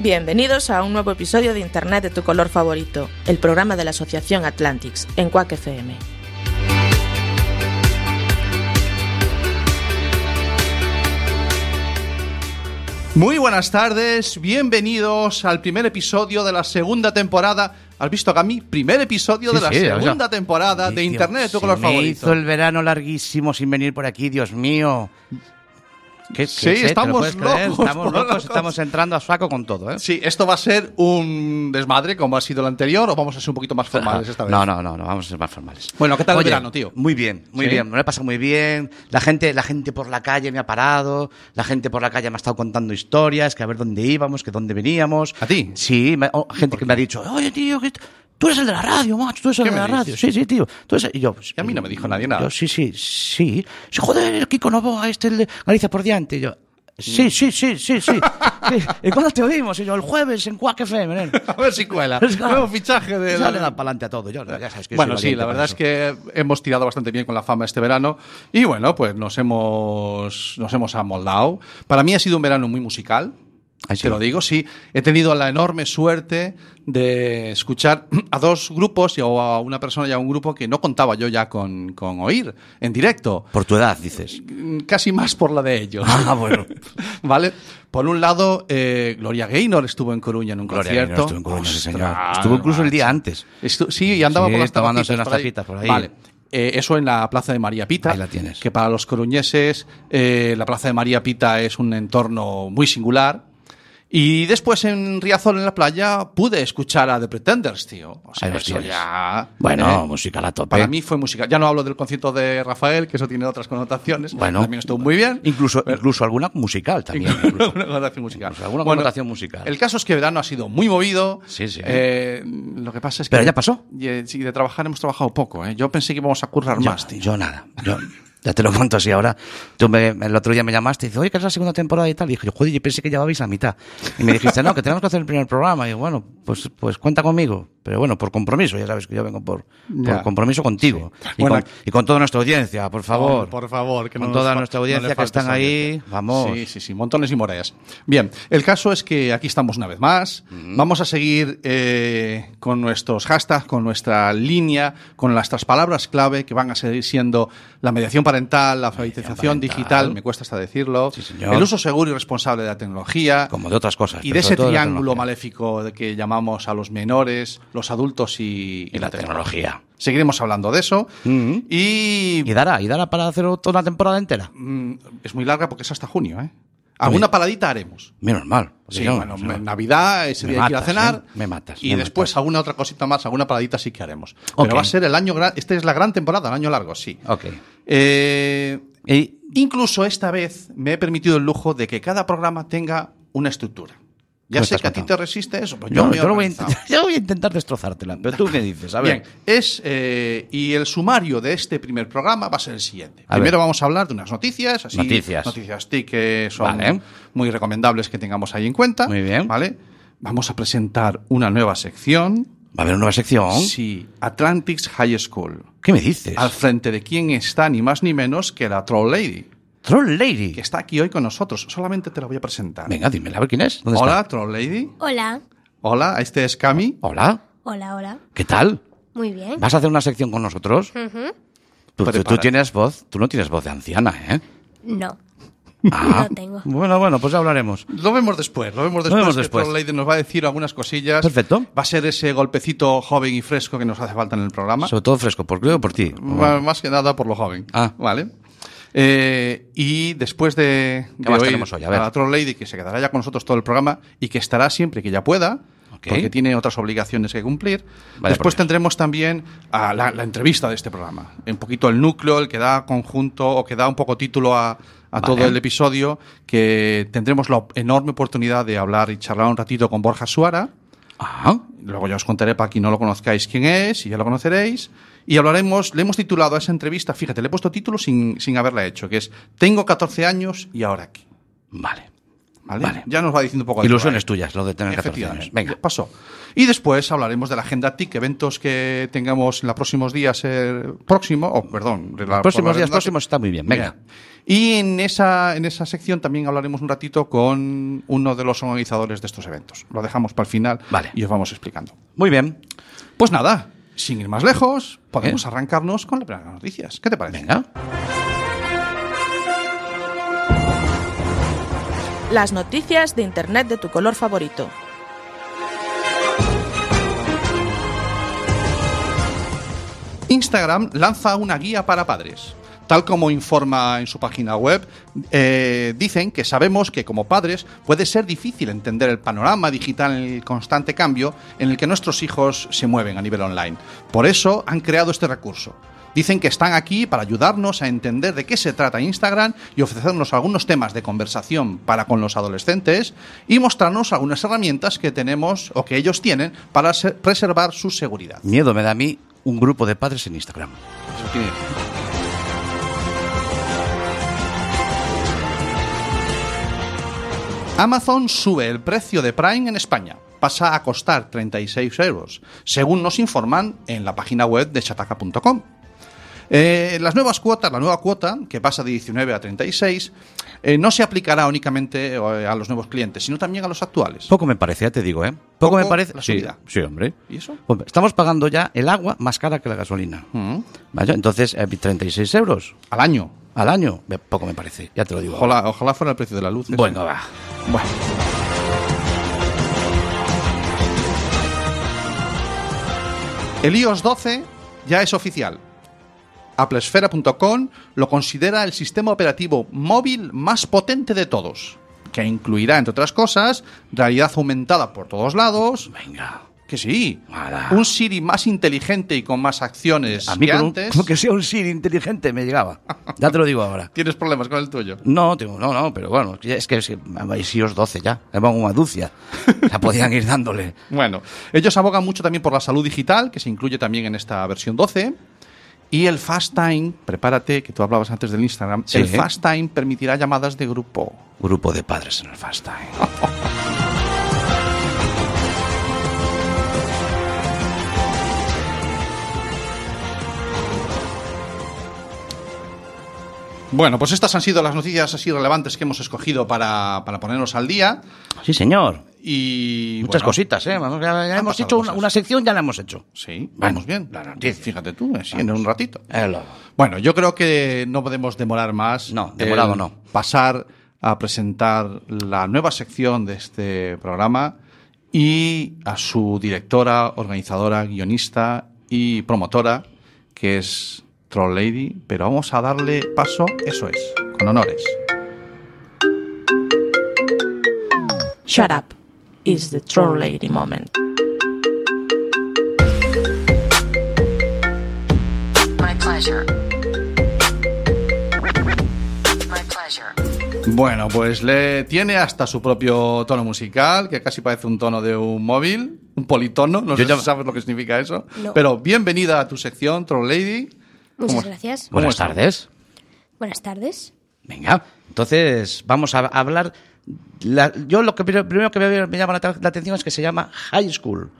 Bienvenidos a un nuevo episodio de Internet de tu color favorito, el programa de la Asociación Atlantics, en Quack FM. Muy buenas tardes, bienvenidos al primer episodio de la segunda temporada. ¿Has visto, Gami? Primer episodio Sí, de la sí, o sea, segunda temporada de Internet de tu color me favorito. hizo el verano larguísimo sin venir por aquí, Dios mío. ¿Qué, Sí, lo estamos locos, Estamos locos, estamos entrando a saco con todo, ¿eh? Sí, esto va a ser un desmadre como ha sido el anterior o vamos a ser un poquito más formales esta vez. No, no, no, no, vamos a ser más formales. Bueno, ¿qué tal el Oye, verano, tío? Muy bien, muy ¿Sí? bien. Me lo he pasado muy bien. La gente, la gente por la calle me ha parado. La gente por la calle me ha estado contando historias, que a ver dónde íbamos, que dónde veníamos. ¿A ti? Sí, me- oh, gente que me ha dicho, oye, tío, que tú eres el de la radio, macho, tú eres el ¿Qué de la dices? radio. Sí, sí, tío. Tú eres el- Y yo, pues, Y a mí no me dijo nadie nada. Yo, sí, sí, sí. Sí, joder, el Kiko Novoa, este, el de Galicia por diante. Y yo, sí, sí, sí, sí, sí. ¿Y cuándo te oímos? Y yo, el jueves en Quack FM, nene. A ver si cuela. Es claro. Nuevo fichaje de... Ya le dan para adelante a todo. Yo, ya sabes que Bueno, sí, la verdad es que hemos tirado bastante bien con la fama este verano y bueno, pues nos hemos, nos hemos amoldado. Para mí ha sido un verano muy musical. Ay, sí. Te lo digo, sí. He tenido la enorme suerte de escuchar a dos grupos o a una persona y a un grupo que no contaba yo ya con, con oír en directo. Por tu edad, dices. Casi más por la de ellos. Ah, bueno. ¿Vale? Por un lado, eh, Gloria Gaynor estuvo en Coruña en un Gloria concierto. Gaynor estuvo en Coruña, sí, señor. Estuvo incluso el día antes. Estu- sí, y andaba Sí, por las tomándose unas tapitas por ahí. Vale. Eh, eso en la Plaza de María Pita. Ahí la tienes. Que para los coruñeses, eh, la Plaza de María Pita es un entorno muy singular. Y después en Riazor, en la playa, pude escuchar a The Pretenders, tío. O sea, Ahí eso ya... Bueno, ¿eh? música a la tope. Para mí fue música. Ya no hablo del concierto de Rafael, que eso tiene otras connotaciones. Bueno. También estuvo muy bien. Incluso, incluso alguna musical también. incluso. Una connotación musical. Alguna Bueno, connotación musical. El caso es que verano ha sido muy movido. Sí, sí. Eh, lo que pasa es que. Pero ya pasó. Y, de trabajar hemos trabajado poco. ¿eh? Yo pensé que íbamos a currar Yo, más, tío. yo nada. Yo, ya te lo cuento así ahora. Tú me- el otro día me llamaste y dices, oye, que es la segunda temporada y tal. Y dije, joder, yo pensé que llevabais la mitad. Y me dijiste, no, que tenemos que hacer el primer programa. Y bueno, pues, pues cuenta conmigo. Pero bueno, por compromiso. Ya sabes que yo vengo por, por compromiso contigo. Y, Bueno, con, y con toda nuestra audiencia, por favor. Por favor, que Con no toda nuestra no audiencia que faltes están ahí, vamos. Sí, sí, sí, montones y moreas. Bien, el caso es que aquí estamos una vez más. Vamos a seguir eh, con nuestros hashtags, con nuestra línea, con nuestras palabras clave que van a seguir siendo la mediación parental, la alfabetización parental. digital, me cuesta hasta decirlo, Sí, el uso seguro y responsable de la tecnología. Como de otras cosas. Y de ese triángulo maléfico de que llamamos a los menores, los adultos y, Y la tecnología. Seguiremos hablando de eso. Mm. Y Y dará, y dará para hacer toda una temporada entera. mm, es muy larga porque es hasta junio, ¿eh? Alguna paradita haremos. Menos mal. Sí, bueno, Navidad, ese día que ir a matas, cenar. ¿eh? Me matas, Y me después matas. alguna otra cosita más, alguna paradita sí que haremos. Pero va a ser el año gran. Esta es la gran temporada, el año largo, sí. Ok. Eh, Y, incluso esta vez me he permitido el lujo de que cada programa tenga una estructura. Ya ¿Qué me sé que a ti te resiste eso, pues yo, lo voy a yo voy a intentar destrozártela. Pero tú qué dices, a ver. Bien, es, eh, y el sumario de este primer programa va a ser el siguiente. A Primero ver. vamos a hablar de unas noticias, así, Noticias. noticias TIC que son Vale. muy recomendables que tengamos ahí en cuenta. Muy bien. ¿Vale? Vamos a presentar una nueva sección. Va a haber una nueva sección. Sí, Atlantics High School. ¿Qué me dices? Al frente de quién está ni más ni menos que la Troll Lady, Troll Lady. que está aquí hoy con nosotros. Solamente te la voy a presentar. Venga, dímela, a ver quién es. ¿Dónde Hola, está? Troll Lady. Hola. Hola, este es Cami. Hola. Hola, hola. ¿Qué tal? Muy bien. ¿Vas a hacer una sección con nosotros? Tú, tú- tienes voz, tú no tienes voz de anciana, ¿eh? No. Ah, No tengo. Bueno, bueno, pues ya hablaremos. Lo vemos después, lo vemos después. vemos que después. Troll Lady nos va a decir algunas cosillas. Perfecto. Va a ser ese golpecito joven y fresco que nos hace falta en el programa. Sobre todo fresco, por creo por ti. Más que nada por lo joven. Ah. Vale. Eh, y después de, de más tenemos hoy? A ver. la Troll Lady, que se quedará ya con nosotros todo el programa y que estará siempre que ya pueda, porque tiene otras obligaciones que cumplir. Vaya después tendremos también a la, la entrevista de este programa. Un poquito el núcleo, el que da conjunto o que da un poco título a, a Vale. todo el episodio, que tendremos la enorme oportunidad de hablar y charlar un ratito con Borja Suara. Ah, Luego ya os contaré para quien no lo conozcáis quién es y ya lo conoceréis. Y hablaremos, le hemos titulado a esa entrevista, fíjate, le he puesto título sin, sin haberla hecho, que es Tengo 14 años y ahora aquí. vale. ¿Vale? Vale. Ya nos va diciendo un poco de Ilusiones qué va. tuyas, lo de tener 14 Efectivamente. años. Venga. Pasó. Y después hablaremos de la agenda TIC, eventos que tengamos en los próximos días eh, próximo, o perdón, la- Próximos días próximos está muy bien. Venga. Y en esa, en esa sección también hablaremos un ratito con uno de los organizadores de estos eventos. Lo dejamos para el final Vale. y os vamos explicando. Muy bien. Pues nada, sin ir más lejos, podemos ¿Eh? arrancarnos con las primeras noticias. ¿Qué te parece? Venga. Las noticias de Internet de tu color favorito. Instagram lanza una guía para padres. Tal como informa en su página web, eh, dicen que sabemos que como padres puede ser difícil entender el panorama digital en el constante cambio en el que nuestros hijos se mueven a nivel online. Por eso han creado este recurso. Dicen que están aquí para ayudarnos a entender de qué se trata Instagram y ofrecernos algunos temas de conversación para con los adolescentes y mostrarnos algunas herramientas que tenemos o que ellos tienen para se- preservar su seguridad. Miedo me da a mí un grupo de padres en Instagram. Amazon sube el precio de Prime en España. Pasa a costar 36 euros, según nos informan en la página web de chataca.com. Eh, las nuevas cuotas, la nueva cuota, que pasa de 19 a 36, eh, no se aplicará únicamente eh, a los nuevos clientes, sino también a los actuales. Poco me parece, ya te digo, ¿eh? Poco, Poco me parece. la subida. sí, hombre. ¿Y eso? Hombre, Estamos pagando ya el agua más cara que la gasolina. Mm. ¿Vale? Entonces, eh, 36 euros Al año. al año. Poco me parece, ya te lo digo. Ojalá, ojalá fuera el precio de la luz. Bueno, va. Bueno. El iOS 12 ya es oficial. Applesfera.com lo considera el sistema operativo móvil más potente de todos, que incluirá, entre otras cosas, realidad aumentada por todos lados, Venga. que sí, Ala. un Siri más inteligente y con más acciones A mí que con, un- antes. con que sea un Siri inteligente me llegaba. Ya te lo digo ahora. ¿Tienes problemas con el tuyo? No, tengo, no, no, pero bueno, es que, es que hay SIOS 12 ya, le pongo una ducia. La podían ir dándole. Bueno, ellos abogan mucho también por la salud digital, que se incluye también en esta versión 12. Y el Fast Time, prepárate, que tú hablabas antes del Instagram, Sí. el Fast Time permitirá llamadas de grupo. Grupo de padres en el Fast Time. Bueno, pues estas han sido las noticias así relevantes que hemos escogido para, para ponernos al día. Sí, señor. Y Muchas bueno, cositas, ¿eh? Vamos, ya, ya hemos hecho una, sección, ya la hemos hecho. Sí, Bueno, vamos bien. la noticia. Fíjate tú, así en un ratito. Eh, Bueno, yo creo que no podemos demorar más. No, demorado no. Pasar a presentar la nueva sección de este programa y a su directora, organizadora, guionista y promotora, que es Troll Lady. Pero vamos a darle paso, eso es, con honores. Shut up is the troll lady moment. My pleasure. My pleasure. Bueno, pues le tiene hasta su propio tono musical, que casi parece un tono de un móvil, un politono, no Yo sé ya- si sabes lo que significa eso. No. Pero bienvenida a tu sección, Troll Lady. Muchas ¿Cómo- gracias. ¿Cómo Buenas tardes. Buenas tardes. Venga, entonces vamos a hablar. la- yo lo que primero que me, me llama la, la atención es que se llama High School.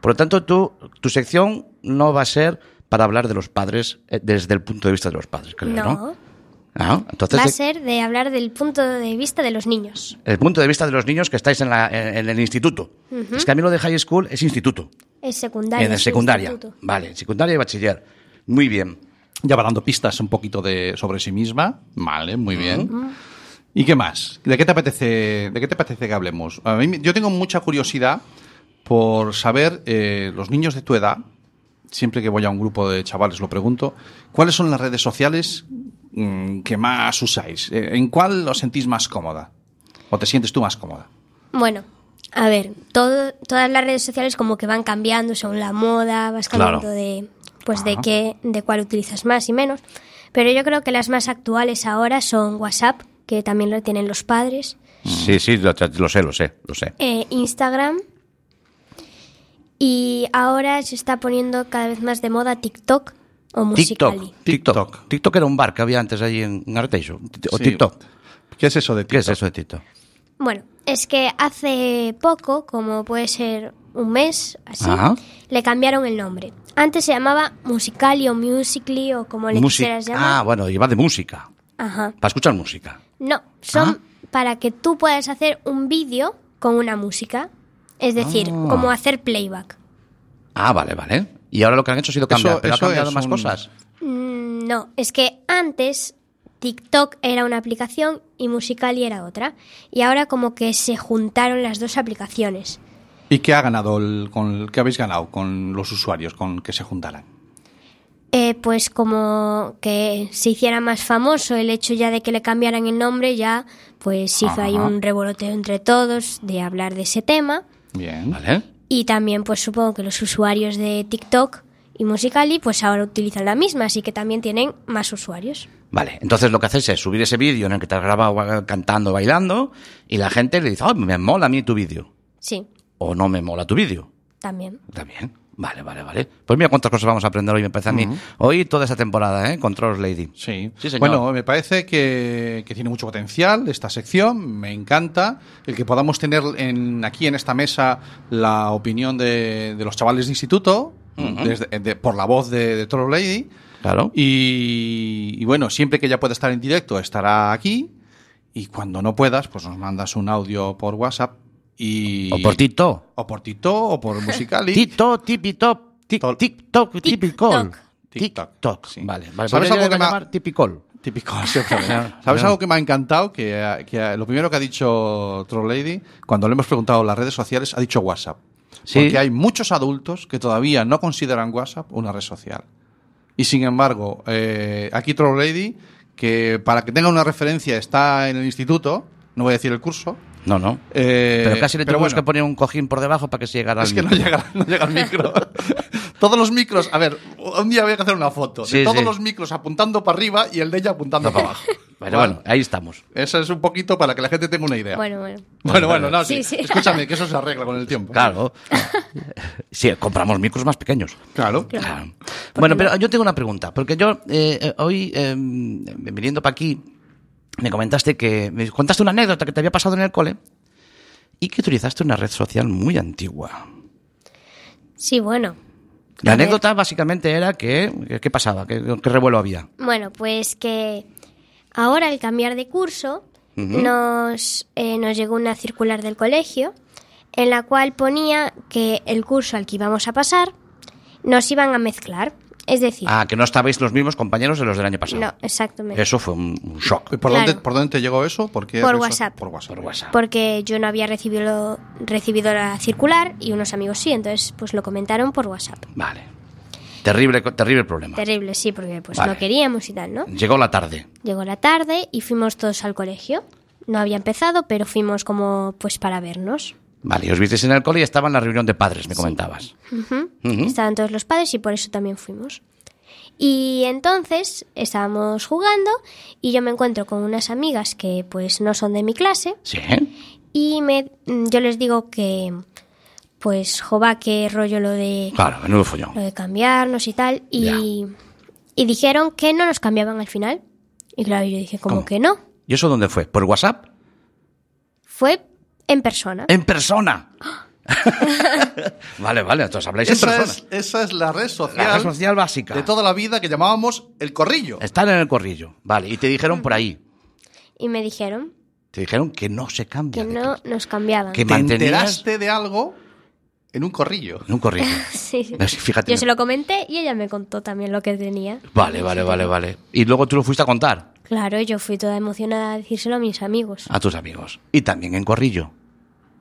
Por lo tanto, tú, tu sección no va a ser para hablar de los padres eh, desde el punto de vista de los padres, creo, ¿no? No. Ah, entonces, Va a ser de hablar del punto de vista de los niños. el punto de vista de los niños que estáis en, la- en- en el instituto. Es que a mí lo de High School es instituto. Es secundaria. en el es secundaria. instituto. Vale, secundaria y bachiller. Muy bien. Ya va dando pistas un poquito de, sobre sí misma. Vale, muy bien. ¿Y qué más? ¿De qué te apetece, de qué te apetece que hablemos? A mí, yo tengo mucha curiosidad por saber, eh, los niños de tu edad, siempre que voy a un grupo de chavales lo pregunto, ¿cuáles son las redes sociales mm, que más usáis? Eh, ¿En cuál os sentís más cómoda? ¿O te sientes tú más cómoda? Bueno, a ver, todo, todas las redes sociales como que van cambiando según la moda, vas cambiando Claro. de pues de qué, de cuál utilizas más y menos. Pero yo creo que las más actuales ahora son WhatsApp, que también lo tienen los padres. Sí, sí, lo, lo sé, lo sé, lo sé. eh, Instagram. Y ahora se está poniendo cada vez más de moda TikTok o Musical.ly. TikTok. TikTok. TikTok era un bar que había antes allí en Arteixo. O Sí. TikTok. ¿Qué es eso de ¿Qué es TikTok? eso de TikTok? Bueno, es que hace poco, como puede ser un mes, así, Ajá. le cambiaron el nombre. Antes se llamaba Musical.ly o Musically o como le Musi- quisieras llamar. Ah, bueno, y va de música. Ajá. Para escuchar música. No, son Ah. para que tú puedas hacer un vídeo con una música. Es decir, Ah. como hacer playback. Ah, vale, vale. Y ahora lo que han hecho ha sido cambiar, Eso- pero ha eso cambiado es más un- cosas. Mm, No, es que antes TikTok era una aplicación y Musical.ly era otra. Y ahora como que se juntaron las dos aplicaciones. ¿Y qué ha ganado el, con, qué habéis ganado con los usuarios con que se juntaran? Eh, pues como que se hiciera más famoso el hecho ya de que le cambiaran el nombre, ya pues hizo ahí Ajá. un revoloteo entre todos de hablar de ese tema. Bien. Vale. Y también pues supongo que los usuarios de TikTok y Musical.ly pues ahora utilizan la misma, así que también tienen más usuarios. Vale, entonces lo que haces es subir ese vídeo en el que te has grabado cantando, bailando, y la gente le dice, oh, me mola a mí tu vídeo. Sí, O no me mola tu vídeo. también. También. Vale, vale, vale. Pues mira cuántas cosas vamos a aprender hoy, me parece a mí. Hoy toda esta temporada, ¿eh? Control Lady. Sí. Sí, señor. Bueno, me parece que, que tiene mucho potencial esta sección, me encanta el que podamos tener en, aquí en esta mesa la opinión de, de los chavales de instituto, desde- de- por la voz de, de Toro Lady. Claro. Y, y bueno, siempre que ella pueda estar en directo, estará aquí. Y cuando no puedas, pues nos mandas un audio por WhatsApp y... O por Tito. O por Tito, o por Musicali. Tito, tipitop, TikTok, tipicol. TikTok. TikTok. Sí. Vale, vale. ¿Sabes ¿Sabes algo que que me ha- llamar tipicol? Típico, sí, claro. Claro. ¿Sabes algo que me ha encantado? Que, eh, que, eh, lo primero que ha dicho Troll Lady, cuando le hemos preguntado las redes sociales, ha dicho WhatsApp. Sí. Porque hay muchos adultos que todavía no consideran WhatsApp una red social. Y sin embargo, eh, aquí Troll Lady, que para que tenga una referencia está en el instituto, no voy a decir el curso. No, no. eh, pero casi le pero tuvimos bueno, que poner un cojín por debajo para que se llegara al Es que no llega, no llega al micro. todos los micros, a ver, un día voy a hacer una foto Sí, de todos sí. los micros apuntando para arriba y el de ella apuntando para abajo. Pero bueno, ahí estamos. Eso es un poquito para que la gente tenga una idea. Bueno, bueno. bueno, bueno, no, sí. Sí, sí. Escúchame, que eso se arregla con el tiempo. Claro. Sí, compramos micros más pequeños. Claro. Claro. Bueno, pero yo tengo una pregunta, porque yo eh, eh, hoy, eh, viniendo para aquí, me comentaste que, me contaste una anécdota que te había pasado en el cole y que utilizaste una red social muy antigua. Sí, bueno. La ver. anécdota básicamente era que, ¿qué pasaba? ¿Qué, qué revuelo había? Bueno, pues que ahora al cambiar de curso nos, eh, nos llegó una circular del colegio en la cual ponía que el curso al que íbamos a pasar nos iban a mezclar. Es decir, Ah, que no estabais los mismos compañeros de los del año pasado. no, exactamente. Eso fue un, un shock. ¿Y ¿Por, Claro. dónde, ¿Por dónde te llegó eso? ¿Por, qué Por WhatsApp. Por WhatsApp. Por WhatsApp. Porque yo no había recibido, recibido la circular y unos amigos sí, entonces pues lo comentaron por WhatsApp. Vale. Terrible, terrible problema. Terrible, sí, porque pues Vale. no queríamos y tal, ¿no? Llegó la tarde. Llegó la tarde y fuimos todos al colegio. No había empezado, pero fuimos como pues para vernos. Vale, y os visteis en el cole y estaba en la reunión de padres, me comentabas. Estaban todos los padres y por eso también fuimos. Y entonces estábamos jugando y yo me encuentro con unas amigas que pues no son de mi clase Sí. y me, mm, yo les digo que pues jova, qué rollo lo de, Claro, menudo follón. lo de cambiarnos y tal. Y, dijeron que no nos cambiaban al final. Y claro, yo dije, como ¿Cómo? que no? ¿Y eso dónde fue? ¿Por WhatsApp? Fue en persona. ¡En persona! vale, vale, entonces habláis en Esa persona. es, esa es la red social, La red social básica. de toda la vida que llamábamos el corrillo. Están en el corrillo. Vale, y te dijeron por ahí. Y me dijeron Te dijeron que no se que cambia. de no nos cambiaban. Que Te mantenías enteraste de algo en un corrillo. en un corrillo. Sí, sí. Fíjate. Yo se lo comenté y ella me contó también lo que tenía. Vale, vale, vale, vale. Y luego tú lo fuiste a contar Claro, yo fui toda emocionada a decírselo a mis amigos. a tus amigos. Y también en corrillo.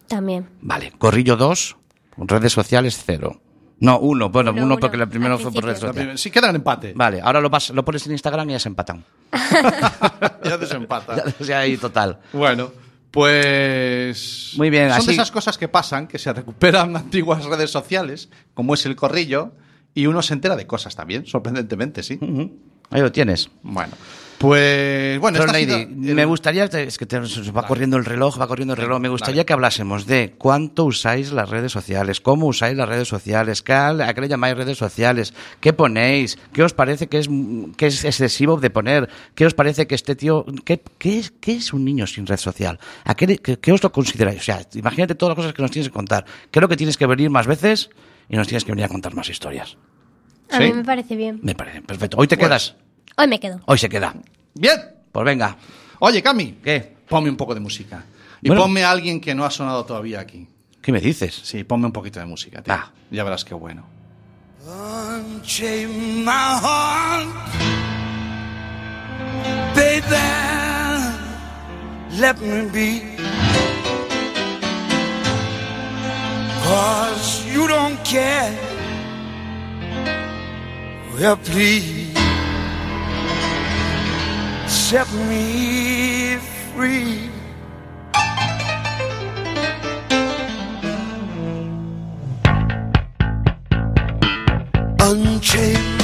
También. Vale, corrillo 2, redes sociales 0. No, uno, bueno, Uno, uno, porque el primero fue por redes sociales. Si queda en empate, Vale, ahora lo, vas, lo pones en Instagram y ya se empatan. ya desempata. o sea, ahí total. Bueno, pues. Muy bien, Son así- de esas cosas que pasan, que se recuperan antiguas redes sociales, como es el corrillo, y uno se entera de cosas también, sorprendentemente, sí. Ahí lo tienes. Bueno, Pues bueno, esta Lady, el- me gustaría, es que te- va corriendo el reloj, va corriendo el reloj, me gustaría dale. que hablásemos de cuánto usáis las redes sociales, cómo usáis las redes sociales, qué, a qué le llamáis redes sociales, qué ponéis, qué os parece que es, que es excesivo de poner, qué os parece que este tío, qué, qué es, qué es un niño sin red social, ¿A qué, qué- qué os lo consideráis, o sea, imagínate todas las cosas que nos tienes que contar, creo que tienes que venir más veces y nos tienes que venir a contar más historias, A ¿Sí? mí me parece bien. me parece perfecto, hoy te quedas, Hoy me quedo. hoy se queda, Bien. pues venga, Oye, Cami. ¿Qué? Ponme un poco de música. Y Bueno. ponme a alguien que no ha sonado todavía aquí. ¿qué me dices? Sí, ponme un poquito de música, tío. Ah. Ya verás qué bueno. Unchain my heart, baby. Let me be. Cause you don't care. Well, please set me free. Unchain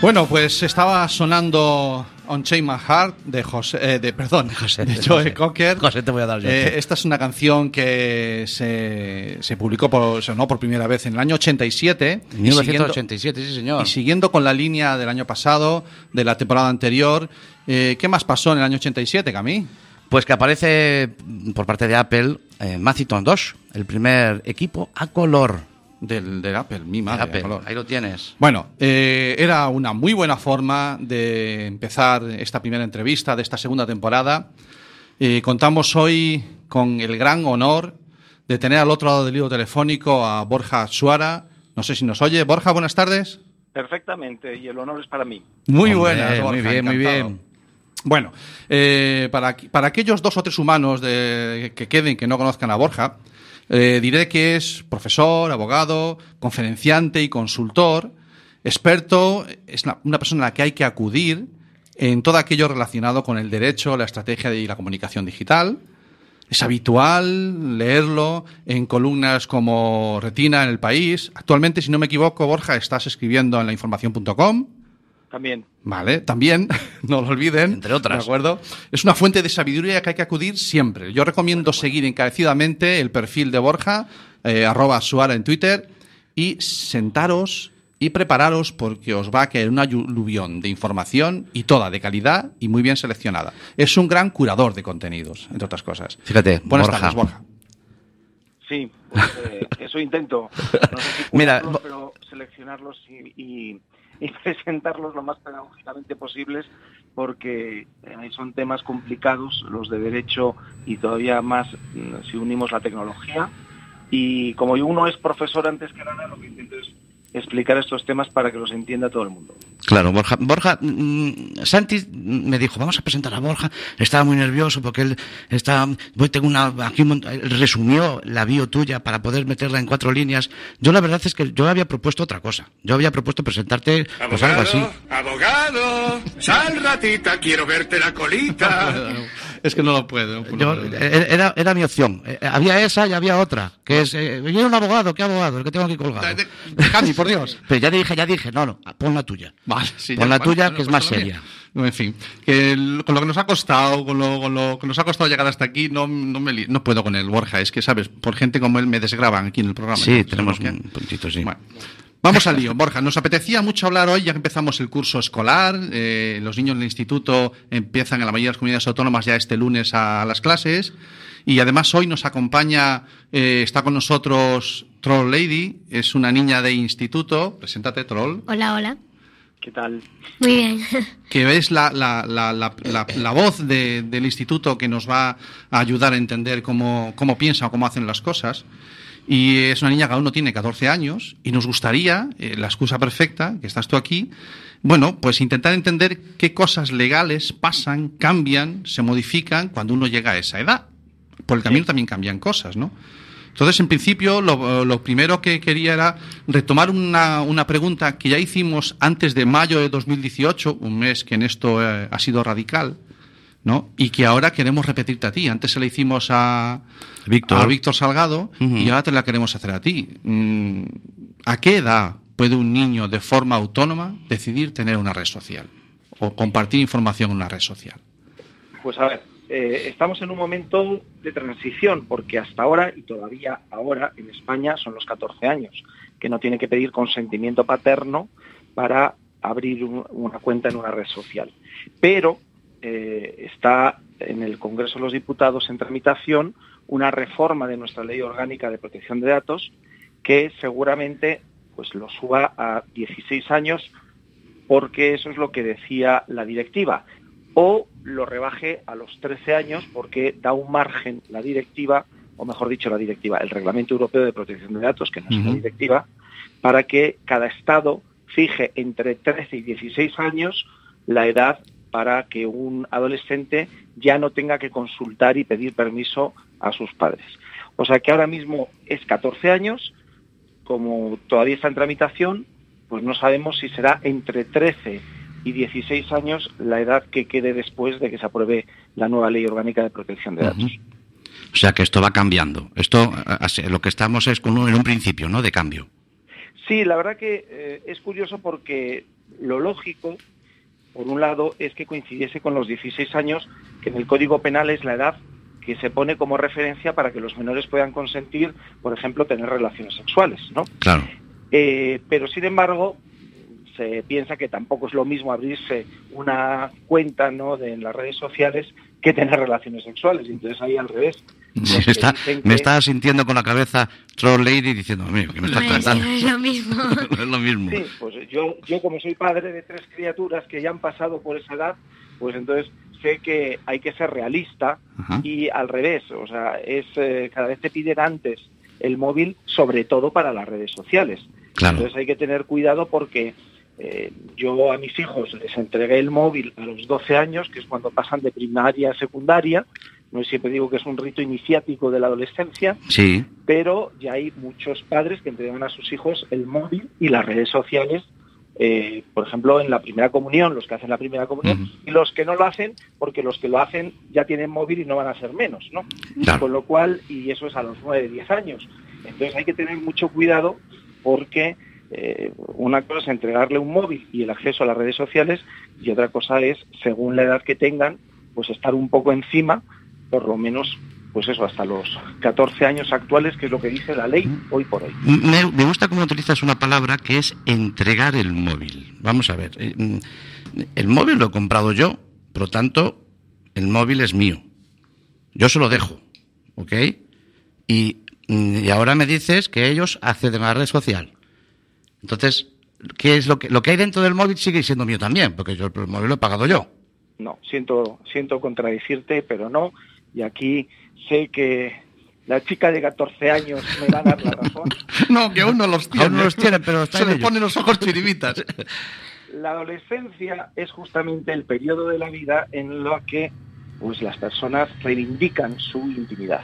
Bueno, pues estaba sonando On Chain My Heart de José, eh, de perdón, José, de Joe José. Cocker. José, te voy a dar yo. Eh, esta es una canción que se, se publicó por, sonó por primera vez en el año 87. y 1987, sí señor. Y siguiendo con la línea del año pasado, de la temporada anterior, eh, ¿qué más pasó en el año 87, Camí? Pues que aparece por parte de Apple eh, Macintosh 2, el primer equipo a color. Del, del Apple, mi madre. Apple, color. ahí lo tienes. Bueno, eh, era una muy buena forma de empezar esta primera entrevista de esta segunda temporada. Eh, contamos hoy con el gran honor de tener al otro lado del hilo telefónico a Borja Suara. No sé si nos oye. Borja, buenas tardes. Perfectamente, y el honor es para mí. Muy Hombre, buenas, muy Borja, bien, muy encantado. bien. Bueno, eh, para, para aquellos dos o tres humanos de- que queden que no conozcan a Borja, eh, diré que es profesor, abogado, conferenciante y consultor, experto, es una, persona a la que hay que acudir en todo aquello relacionado con el derecho, la estrategia y la comunicación digital. Es habitual leerlo en columnas como Retina en el País. Actualmente, si no me equivoco, Borja, estás escribiendo en lainformación.com. También. Vale, también, no lo olviden. Entre otras. ¿De acuerdo? Es una fuente de sabiduría que hay que acudir siempre. Yo recomiendo seguir encarecidamente el perfil de Borja, eh, arroba Suara en Twitter, y sentaros y prepararos porque os va a caer una aluvión de información y toda de calidad y muy bien seleccionada. Es un gran curador de contenidos, entre otras cosas. Fíjate, Buenas Borja. tardes, Borja. Sí, pues, eh, eso intento. No sé si Mira, curarlos, pero seleccionarlos y, y- y presentarlos lo más pedagógicamente posibles porque eh, son temas complicados los de derecho y todavía más mm, si unimos la tecnología. Y como uno es profesor antes que nada, lo que intento es explicar estos temas para que los entienda todo el mundo. Claro, Borja, Borja, mm, Santi me dijo, vamos a presentar a Borja, estaba muy nervioso porque él está, voy, tengo una, aquí resumió la bio tuya para poder meterla en cuatro líneas. Yo la verdad es que yo había propuesto otra cosa. Yo había propuesto presentarte pues algo así. abogado, sal ratita, quiero verte la colita. Es que no lo puedo. Yo, eh, era, era mi opción. Eh, Había esa y había otra, que es, eh, yo era un abogado, ¿qué abogado? El que tengo aquí colgado. Por Dios. Pero ya dije, ya dije, no, no, pon la tuya. Vale, sí, Pon ya, la tuya, que es pues más seria. No, En fin, que el- con lo que nos ha costado, con lo, con lo que nos ha costado llegar hasta aquí, no, no, me li- no puedo con él, Borja. Es que, ¿sabes? Por gente como él me desgraban aquí en el programa. Sí, tenemos ¿Sabes lo un puntito, sí. Bueno, vamos al lío, Borja. Nos apetecía mucho hablar hoy, ya que empezamos el curso escolar. eh, los niños del instituto empiezan en la mayoría de las comunidades autónomas ya este lunes a las clases. Y además hoy nos acompaña, eh, está con nosotros Troll Lady, es una niña de instituto. Preséntate, Troll. Hola, hola. ¿Qué tal? Muy bien. que es la, la, la, la, la- la voz de- del instituto que nos va a ayudar a entender cómo, cómo piensa o cómo hacen las cosas. Y es una niña que aún no tiene 14 años y nos gustaría, eh, la excusa perfecta, que estás tú aquí, bueno, pues intentar entender qué cosas legales pasan, cambian, se modifican cuando uno llega a esa edad. Por el camino también cambian cosas, ¿no? Entonces, en principio, lo, lo primero que quería era retomar una, una pregunta que ya hicimos antes de mayo de 2018, un mes que en esto eh, ha sido radical, ¿no? Y que ahora queremos repetirte a ti. Antes se la hicimos a Víctor. a Víctor Salgado y ahora te la queremos hacer a ti. Mm, ¿A qué edad puede un niño de forma autónoma decidir tener una red social o compartir información en una red social? Pues a ver, eh, estamos en un momento de transición, porque hasta ahora, y todavía ahora en España, son los 14 años, que no tiene que pedir consentimiento paterno para abrir un- una cuenta en una red social. Pero eh, está en el Congreso de los Diputados en tramitación una reforma de nuestra ley orgánica de protección de datos que seguramente pues lo suba a 16 años porque eso es lo que decía la directiva. O lo rebaje a los 13 años porque da un margen la directiva, o mejor dicho la directiva, el Reglamento Europeo de Protección de Datos, que no es una directiva, para que cada Estado fije entre 13 y 16 años la edad para que un adolescente ya no tenga que consultar y pedir permiso a sus padres. O sea que ahora mismo es 14 años, como todavía está en tramitación, pues no sabemos si será entre 13 y 16 años la edad que quede después de que se apruebe la nueva ley orgánica de protección de datos. O sea que esto va cambiando. Esto, así, lo que estamos es con un, en un principio, ¿no? De cambio. Sí, la verdad que eh, es curioso porque lo lógico, por un lado, es que coincidiese con los 16 años, que en el Código Penal es la edad que se pone como referencia para que los menores puedan consentir, por ejemplo, tener relaciones sexuales, ¿no? Claro. Eh, pero sin embargo, se piensa que tampoco es lo mismo abrirse una cuenta ¿no? de, en las redes sociales que tener relaciones sexuales. Entonces ahí al revés. Sí, que está- me que- está sintiendo con la cabeza Troll Lady diciendo, "Amigo, ¿qué me estás No es, tratando? no es lo mismo. No es lo mismo. Sí, pues yo, yo como soy padre de tres criaturas que ya han pasado por esa edad, pues entonces sé que hay que ser realista Ajá. y al revés, o sea, es eh, cada vez te piden antes el móvil, sobre todo para las redes sociales. Claro. Entonces hay que tener cuidado porque eh, yo a mis hijos les entregué el móvil a los 12 años, que es cuando pasan de primaria a secundaria. No siempre digo que es un rito iniciático de la adolescencia, Sí. pero ya hay muchos padres que entregan a sus hijos el móvil y las redes sociales, eh, por ejemplo, en la primera comunión, los que hacen la primera comunión, y los que no lo hacen, porque los que lo hacen ya tienen móvil y no van a ser menos, ¿no? Claro. Con lo cual, y eso es a los 9, 10 años. Entonces hay que tener mucho cuidado porque eh, una cosa es entregarle un móvil y el acceso a las redes sociales y otra cosa es, según la edad que tengan, pues estar un poco encima, por lo menos pues eso, hasta los 14 años actuales, que es lo que dice la ley hoy por hoy. Me, me gusta cómo utilizas una palabra que es entregar el móvil. Vamos a ver. eh, mm, El móvil lo he comprado yo, por lo tanto, el móvil es mío. Yo se lo dejo, ¿ok? Y, mm, y ahora me dices que ellos acceden a la red social. Entonces, ¿qué es lo que, lo que hay dentro del móvil sigue siendo mío también? Porque yo el móvil lo he pagado yo. No, siento, siento contradecirte, pero no. Y aquí sé que la chica de 14 años me va a dar la razón. No, que aún no los tiene. Aún no los tiene, pero está Se en le ello. ponen los ojos chiribitas. La adolescencia es justamente el periodo de la vida en lo que pues, las personas reivindican su intimidad.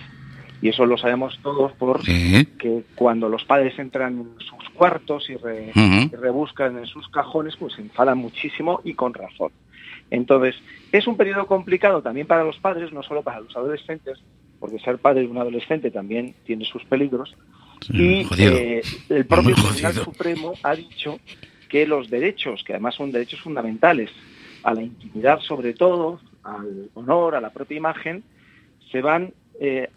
Y eso lo sabemos todos por Sí. que cuando los padres entran en sus cuartos y, re- y rebuscan en sus cajones, pues se enfadan muchísimo y con razón. Entonces, es un periodo complicado también para los padres, no solo para los adolescentes, porque ser padre de un adolescente también tiene sus peligros. Sí, y eh, el propio Tribunal. Supremo ha dicho que los derechos, que además son derechos fundamentales, a la intimidad sobre todo, al honor, a la propia imagen, se van eh,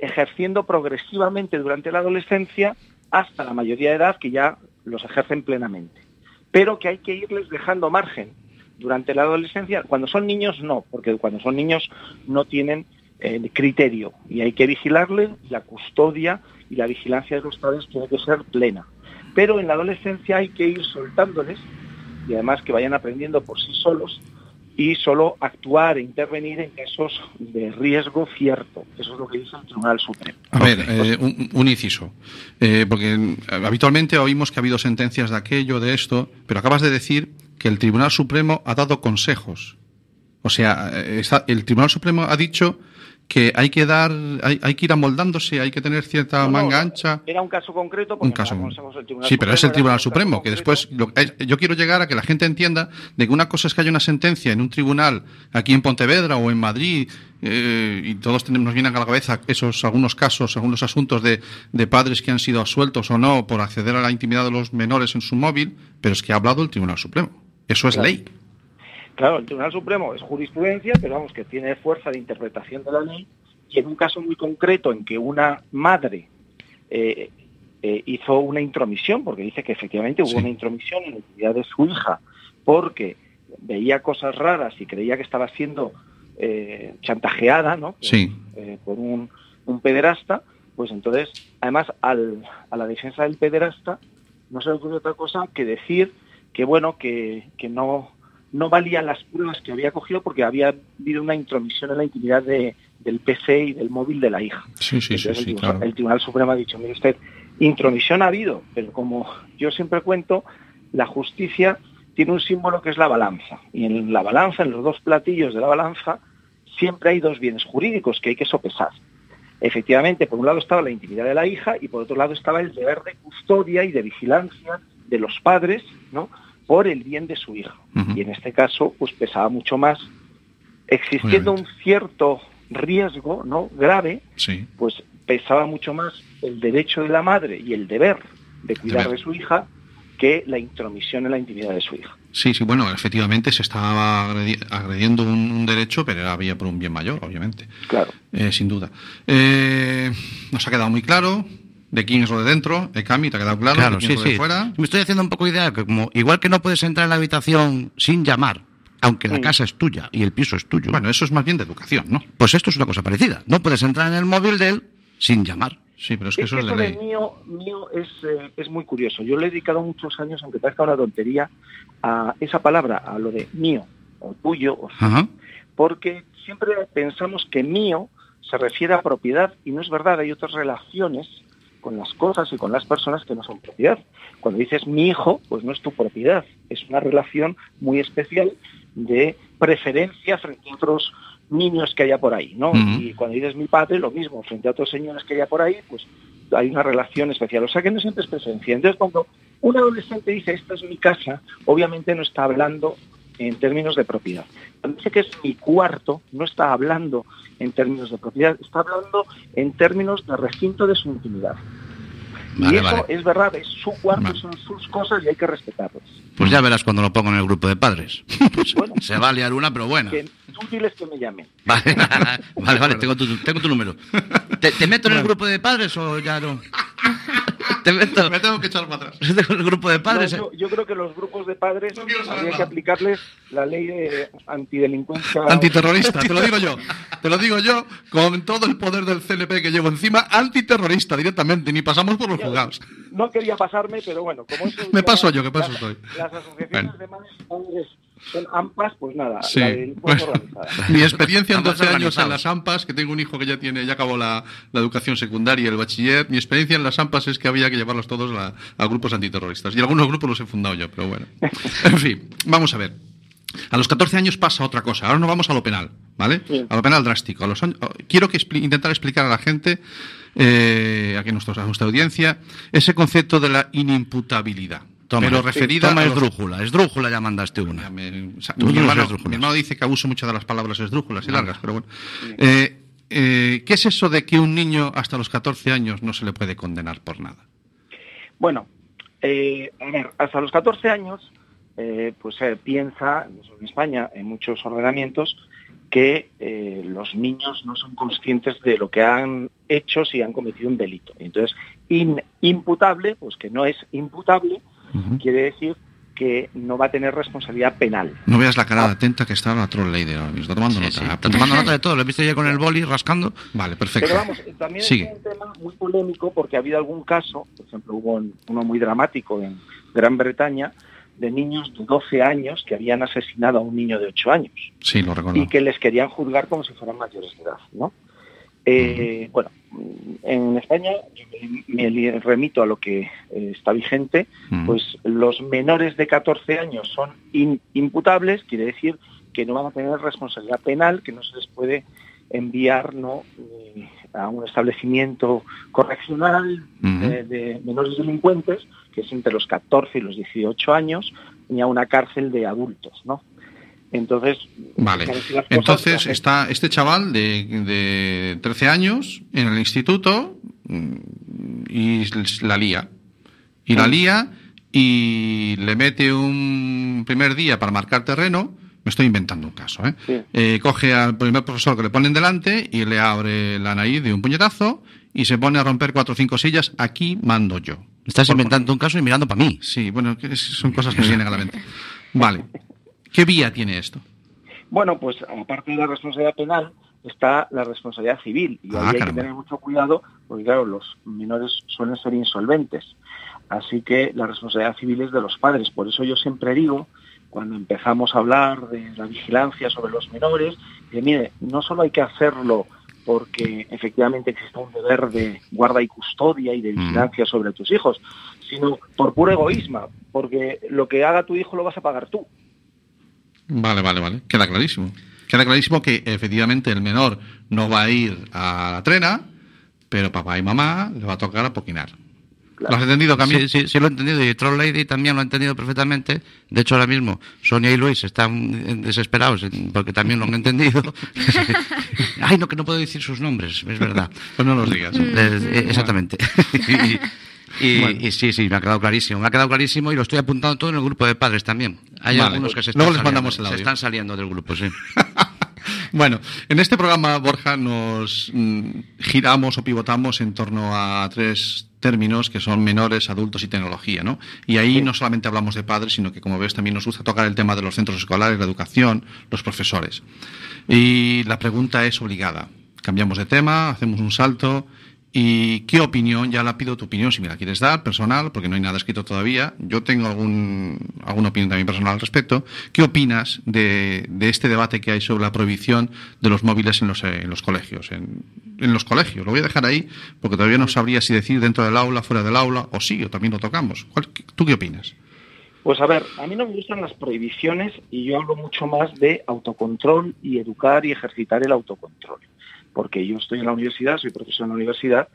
ejerciendo progresivamente durante la adolescencia hasta la mayoría de edad que ya los ejercen plenamente. Pero que hay que irles dejando margen durante la adolescencia. Cuando son niños no, porque cuando son niños no tienen eh, criterio y hay que vigilarle, la custodia y la vigilancia de los padres tiene que ser plena. Pero en la adolescencia hay que ir soltándoles y además que vayan aprendiendo por sí solos y solo actuar e intervenir en casos de riesgo cierto. Eso es lo que dice el Tribunal Supremo. A ver, eh, un, un inciso. Eh, porque eh, habitualmente oímos que ha habido sentencias de aquello, de esto, pero acabas de decir que el Tribunal Supremo ha dado consejos. O sea, eh, está- el Tribunal Supremo ha dicho que hay que dar, hay, hay que ir amoldándose, hay que tener cierta No, no, manga ancha. Era un caso concreto. porque Un caso. consejos del Tribunal Sí, pero es el Tribunal Supremo, que después lo- eh, yo quiero llegar a que la gente entienda de que una cosa es que haya una sentencia en un tribunal aquí en Pontevedra o en Madrid eh, y todos tenemos, nos vienen a la cabeza esos algunos casos, algunos asuntos de, de padres que han sido absueltos o no por acceder a la intimidad de los menores en su móvil, pero es que ha hablado el Tribunal Supremo. Eso es Claro. ley. Claro, el Tribunal Supremo es jurisprudencia, pero vamos, que tiene fuerza de interpretación de la ley. Y en un caso muy concreto en que una madre eh, eh, hizo una intromisión, porque dice que efectivamente hubo Sí. una intromisión en la intimidad de su hija, porque veía cosas raras y creía que estaba siendo eh, chantajeada, ¿no? Sí. Por un, un pederasta, pues entonces, además, al- a la defensa del pederasta no se le ocurrió otra cosa que decir que, bueno, que, que no, no valían las pruebas que había cogido porque había habido una intromisión en la intimidad de- del PC y del móvil de la hija. Sí, sí, Entonces, sí, el, claro. el Tribunal Supremo ha dicho, mire usted, intromisión ha habido, pero como yo siempre cuento, la justicia tiene un símbolo que es la balanza. Y en la balanza, en los dos platillos de la balanza, siempre hay dos bienes jurídicos que hay que sopesar. Efectivamente, por un lado estaba la intimidad de la hija y por otro lado estaba el deber de custodia y de vigilancia de los padres, ¿no? por el bien de su hija. Ujú. Y en este caso, pues pesaba mucho más, existiendo un cierto riesgo, ¿no? grave, Sí. pues pesaba mucho más el derecho de la madre y el deber de cuidar Deber. de su hija que la intromisión en la intimidad de su hija. Sí, sí, bueno, efectivamente se estaba agredi- agrediendo un, un derecho, pero había por un bien mayor, obviamente. Claro. Eh, sin duda. Eh, nos ha quedado muy claro de quién es lo de dentro. Cami, ¿te ha quedado claro? Claro, de quién sí, es lo de sí. fuera? Me estoy haciendo un poco idea que como igual que no puedes entrar en la habitación sin llamar, aunque la Mm. casa es tuya y el piso es tuyo. Bueno, eso es más bien de educación, ¿no? pues esto es una cosa parecida. No puedes entrar en el móvil de él sin llamar. Sí, pero es que Es eso que es de ley. mío, mío es, eh, es muy curioso. Yo le he dedicado muchos años, aunque parezca una tontería, a esa palabra, a lo de mío, o tuyo, o Ajá. porque siempre pensamos que mío se refiere a propiedad y no es verdad, hay otras relaciones con las cosas y con las personas que no son propiedad. Cuando dices mi hijo, pues no es tu propiedad, es una relación muy especial de preferencia frente a otros niños que haya por ahí, ¿no? Y cuando dices mi padre, lo mismo, frente a otros señores que haya por ahí, pues hay una relación especial. O sea que no siempre es presencia. Entonces, cuando un adolescente dice esta es mi casa, obviamente no está hablando en términos de propiedad. Cuando dice que es mi cuarto, no está hablando en términos de propiedad, está hablando en términos de recinto de su intimidad. Vale, y eso vale. es verdad, es su cuarto, Vale. son sus cosas y hay que respetarlas. Pues ya verás cuando lo pongo en el grupo de padres. Bueno. se va a liar una, pero buena. Que tú diles que me llamen. Vale, vale, vale, tengo tu, tengo tu número. ¿Te, te meto en el grupo de padres o ya no? Te meto Me tengo que echar para atrás. el grupo de No, padres. yo, yo creo que los grupos de padres No habría que aplicarles la ley de antidelincuencia. Antiterrorista, te lo digo yo. Te lo digo yo con todo el poder del CNP que llevo encima, antiterrorista directamente, ni pasamos por los juzgados. No quería pasarme, pero bueno, como eso Me paso yo, que paso las, estoy. Las asociaciones Bueno. de madres son AMPAs, pues nada, Sí. la delincuencia Bueno, organizada. mi experiencia en Ambas 12 años en las AMPAs, que tengo un hijo que ya tiene, ya acabó la, la educación secundaria y el bachiller, mi experiencia en las AMPAs es que había que llevarlos todos a, a grupos antiterroristas. Y algunos grupos los he fundado yo, pero bueno. En fin, vamos a ver. A los 14 años pasa otra cosa. Ahora nos vamos a lo penal, ¿vale? Sí. A lo penal drástico. A los años- quiero que expli- intentar explicar a la gente, eh, aquí a, nuestros- a nuestra audiencia, ese concepto de la inimputabilidad. Toma, pero referida toma a los- esdrújula, esdrújula ya mandaste ya una. me- o sea, Tú mi, no hermano, eres esdrújulas. mi hermano dice que abuso mucho de las palabras esdrújulas y largas, pero bueno. Eh, eh, ¿Qué es eso de que un niño hasta los 14 años no se le puede condenar por nada? Bueno, eh, a ver, hasta los 14 años, eh, pues se piensa, en España, en muchos ordenamientos, que eh, los niños no son conscientes de lo que han hecho si han cometido un delito. Entonces, in- imputable, pues que no es imputable, quiere decir que no va a tener responsabilidad penal. No veas la cara atenta que está la troll lady ahora mismo. Tomando Sí, nota. sí, Está tomando nota de todo. Lo he visto ya con el boli rascando. Vale, perfecto. Pero vamos, también Sigue. es un tema muy polémico porque ha habido algún caso, por ejemplo, hubo un- uno muy dramático en Gran Bretaña, de niños de 12 años que habían asesinado a un niño de 8 años Sí, lo recuerdo. y que les querían juzgar como si fueran mayores de edad, ¿no? Eh, Bueno, en España yo me remito a lo que eh, está vigente, pues los menores de 14 años son in- imputables, quiere decir que no van a tener responsabilidad penal, que no se les puede enviar ¿no? Eh, a un establecimiento correccional de, de menores delincuentes, que es entre los 14 y los 18 años, ni a una cárcel de adultos, ¿no? Entonces, Vale. Entonces está este chaval de, de 13 años en el instituto mm, y la lía. Y la lía y le mete un primer día para marcar terreno. Me estoy inventando un caso, ¿eh? Sí. Eh, coge al primer profesor que le ponen delante y le abre la nariz de un puñetazo y se pone a romper cuatro o cinco sillas. Aquí mando yo. Estás Por- inventando un caso y mirando para mí. Sí, bueno, son cosas que me vienen a la mente. Vale. ¿Qué vía tiene esto? Bueno, pues aparte de la responsabilidad penal está la responsabilidad civil y Ah, ahí hay que tener mucho cuidado porque claro, los menores suelen ser insolventes. Así que la responsabilidad civil es de los padres. Por eso yo siempre digo, cuando empezamos a hablar de la vigilancia sobre los menores, que mire, no solo hay que hacerlo porque efectivamente existe un deber de guarda y custodia y de vigilancia sobre tus hijos, sino por puro egoísmo, porque lo que haga tu hijo lo vas a pagar tú. Vale, vale, vale. Queda clarísimo. Queda clarísimo que efectivamente el menor no va a ir a la trena, pero papá y mamá le va a tocar apoquinar. Claro. ¿Lo has entendido, Camilo? Sí, sí, sí lo he entendido y Troll Lady también lo ha entendido perfectamente. De hecho, ahora mismo Sonia y Luis están eh, desesperados eh, porque también lo han entendido. Ay, no, que no puedo decir sus nombres, es verdad. Pues no los digas. Les- eh, exactamente. y, y- Bueno. y sí, sí, me ha quedado clarísimo. Me ha quedado clarísimo y lo estoy apuntando todo en el grupo de padres también. Hay Vale. algunos que se están, Luego les saliendo, mandamos el se audio. están saliendo del grupo, sí. Bueno, en este programa, Borja, nos mm, giramos o pivotamos en torno a tres términos que son menores, adultos y tecnología, ¿no? Y ahí no solamente hablamos de padres, sino que, como ves, también nos gusta tocar el tema de los centros escolares, la educación, los profesores. Y la pregunta es obligada. Cambiamos de tema, hacemos un salto. ¿Y qué opinión? Ya la pido tu opinión, si me la quieres dar, personal, porque no hay nada escrito todavía. Yo tengo algún, alguna opinión también personal al respecto. ¿Qué opinas de, de este debate que hay sobre la prohibición de los móviles en los, eh, en los colegios? En, en los colegios. Lo voy a dejar ahí, porque todavía no sabría si decir dentro del aula, fuera del aula, o sí, o también lo tocamos. ¿Cuál- ¿Tú qué opinas? Pues a ver, a mí no me gustan las prohibiciones y yo hablo mucho más de autocontrol y educar y ejercitar el autocontrol. Porque yo estoy en la universidad, soy profesor en la universidad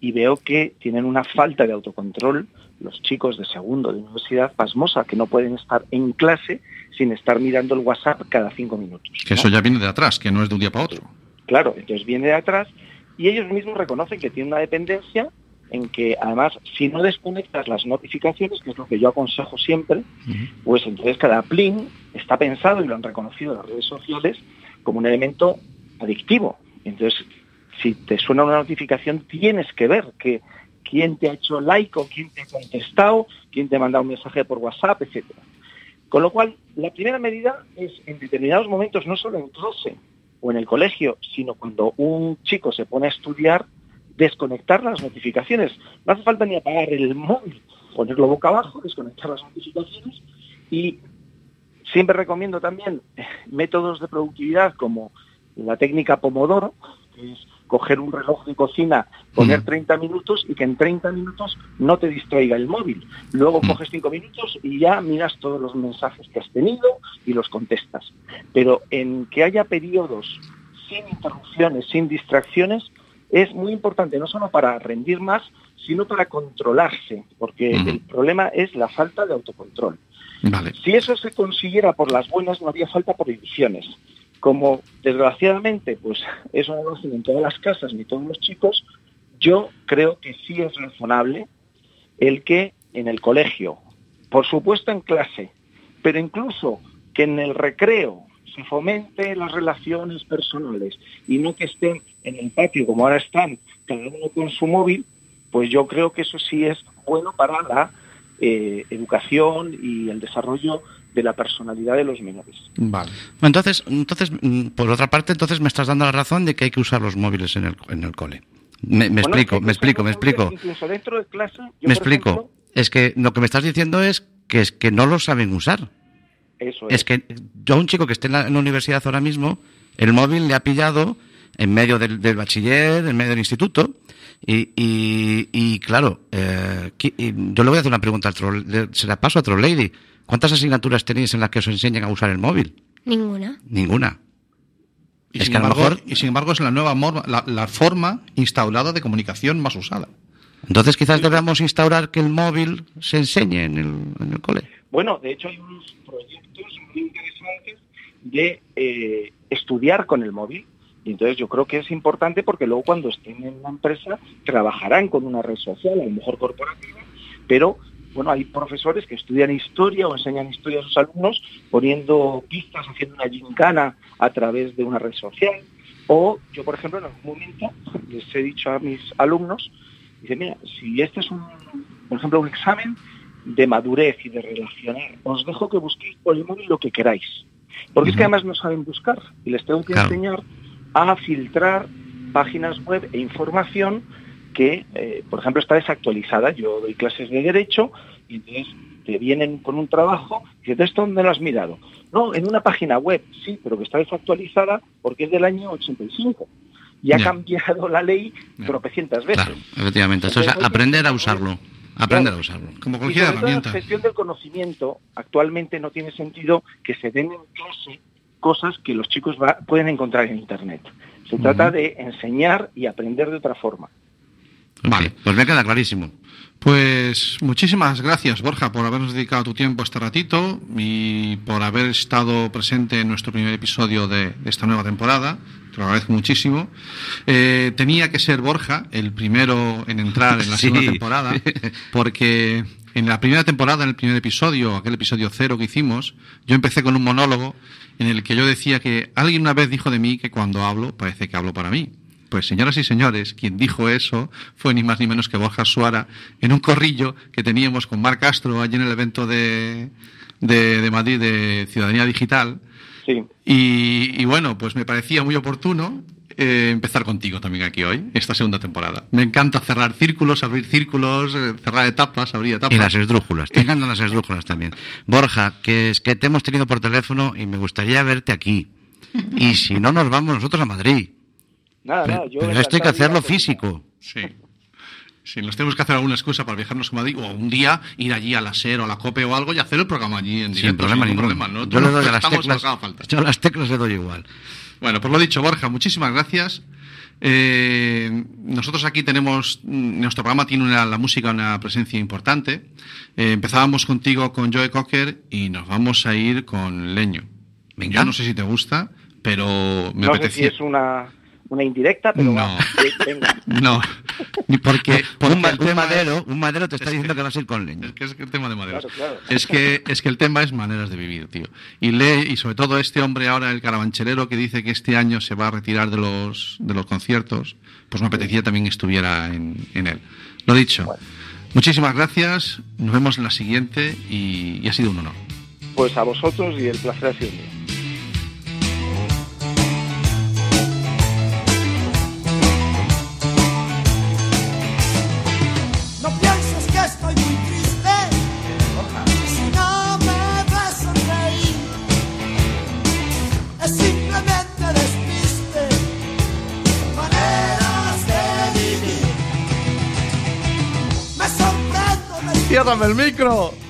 y veo que tienen una falta de autocontrol los chicos de segundo de universidad pasmosa, que no pueden estar en clase sin estar mirando el WhatsApp cada cinco minutos. Que ¿no? eso ya viene de atrás, que no es de un día para otro. Claro, entonces viene de atrás y ellos mismos reconocen que tienen una dependencia en que además si no desconectas las notificaciones, que es lo que yo aconsejo siempre, pues entonces cada plin está pensado y lo han reconocido las redes sociales como un elemento adictivo. Entonces, si te suena una notificación, tienes que ver que quién te ha hecho like o quién te ha contestado, quién te ha mandado un mensaje por WhatsApp, etcétera. Con lo cual, la primera medida es en determinados momentos, no solo en clase o en el colegio, sino cuando un chico se pone a estudiar, desconectar las notificaciones. No hace falta ni apagar el móvil, ponerlo boca abajo, desconectar las notificaciones y siempre recomiendo también métodos de productividad como la técnica Pomodoro, que es coger un reloj de cocina, poner Mm. 30 minutos y que en 30 minutos no te distraiga el móvil. Luego Mm. coges 5 minutos y ya miras todos los mensajes que has tenido y los contestas. Pero en que haya periodos sin interrupciones, sin distracciones, es muy importante, no solo para rendir más, sino para controlarse, porque el problema es la falta de autocontrol. Vale. Si eso se consiguiera por las buenas, no había falta prohibiciones. Como desgraciadamente, pues eso no lo hacen en todas las casas ni todos los chicos, yo creo que sí es razonable el que en el colegio, por supuesto en clase, pero incluso que en el recreo se fomente las relaciones personales y no que estén en el patio como ahora están, cada uno con su móvil, pues yo creo que eso sí es bueno para la eh, educación y el desarrollo de la personalidad de los menores. Vale. Entonces, entonces, mm, por otra parte, entonces me estás dando la razón de que hay que usar los móviles en el, en el cole. Me, me Bueno, explico, me explico, me explico. Incluso dentro de clase, yo, Me explico. ejemplo, Es que lo que me estás diciendo es que es que no lo saben usar. Eso Es que yo a un chico que esté en la, en la universidad ahora mismo, el móvil le ha pillado en medio del, del bachiller, en medio del instituto, y, y, y, claro, eh, yo le voy a hacer una pregunta al troll, se la paso a Troll Lady. ¿Cuántas asignaturas tenéis en las que os enseñan a usar el móvil? Ninguna. Ninguna. Y, Es sin que a lo embargo, mejor- y sin embargo es la nueva morma- la, la forma instaurada de comunicación más usada. Entonces quizás debamos instaurar que el móvil se enseñe en el, en el cole. Bueno, de hecho hay unos proyectos muy interesantes de eh, estudiar con el móvil. Y entonces yo creo que es importante porque luego cuando estén en la empresa trabajarán con una red social, a lo mejor corporativa, pero bueno, hay profesores que estudian historia o enseñan historia a sus alumnos poniendo pistas, haciendo una gincana a través de una red social. O yo, por ejemplo, en algún momento les he dicho a mis alumnos, dice, mira, si este es un, por ejemplo, un examen de madurez y de relacionar, os dejo que busquéis por el móvil lo que queráis. Porque es que además no saben buscar y les tengo que Claro. enseñar a filtrar páginas web e información que, eh, por ejemplo, está desactualizada. Yo doy clases de derecho y entonces te vienen con un trabajo y dices, ¿esto dónde lo has mirado? No, en una página web, sí, pero que está desactualizada porque es del año 85 y ha cambiado la ley tropecientas veces. Claro, efectivamente. Eso es Entonces, aprender a usarlo. Aprender a Claro. usarlo. Como Y cualquier en herramienta. gestión del conocimiento, actualmente no tiene sentido que se den en clase cosas que los chicos va- pueden encontrar en Internet. Se trata de enseñar y aprender de otra forma. Vale. Pues me queda clarísimo. Pues muchísimas gracias, Borja, por habernos dedicado tu tiempo este ratito y por haber estado presente en nuestro primer episodio de, de esta nueva temporada. Te lo agradezco muchísimo. Eh, tenía que ser Borja el primero en entrar en la Sí. segunda temporada, porque en la primera temporada, en el primer episodio, aquel episodio cero que hicimos, yo empecé con un monólogo en el que yo decía que alguien una vez dijo de mí que cuando hablo parece que hablo para mí. Pues señoras y señores, quien dijo eso fue ni más ni menos que Borja Suara en un corrillo que teníamos con Marc Castro allí en el evento de, de, de Madrid de Ciudadanía Digital. Sí. Y, y bueno, pues me parecía muy oportuno eh, empezar contigo también aquí hoy, esta segunda temporada. Me encanta cerrar círculos, abrir círculos, eh, cerrar etapas, abrir etapas. Y las esdrújulas. Te encantan las esdrújulas también. Borja, que es que te hemos tenido por teléfono y me gustaría verte aquí. Y si no, nos vamos nosotros a Madrid. Nada, Pero, nada, yo pero esto hay que hacerlo físico. Sí. Sí, nos tenemos que hacer alguna excusa para viajarnos a Madrid o un día ir allí a la SER o a la COPE o algo y hacer el programa allí en directo. Sin problema ningún ninguno. problema, ¿no? Yo le doy a las teclas. Yo a las teclas le doy igual. Bueno, pues lo dicho, Borja, muchísimas gracias. Eh, nosotros aquí tenemos, nuestro programa tiene una- la música una presencia importante. Eh, empezábamos contigo con Joe Cocker y nos vamos a ir con Leño. Venga. Yo no sé si te gusta, pero me no sé si es una, una indirecta, pero No. va, venga. No, Ni porque, porque un, un tema es- madero, un madero te está diciendo que vas a ir con leña. Es que es que el tema de maderas. Claro, claro. Es que es que el tema es maneras de vivir, tío. Y lee y sobre todo este hombre ahora el carabancherero que dice que este año se va a retirar de los de los conciertos, pues me apetecía también que estuviera en, en él. Lo dicho. Muchísimas gracias. Nos vemos en la siguiente y, y ha sido un honor. Pues a vosotros y el placer ha sido mío. Sorprendo me ¡Ciérrame el micro!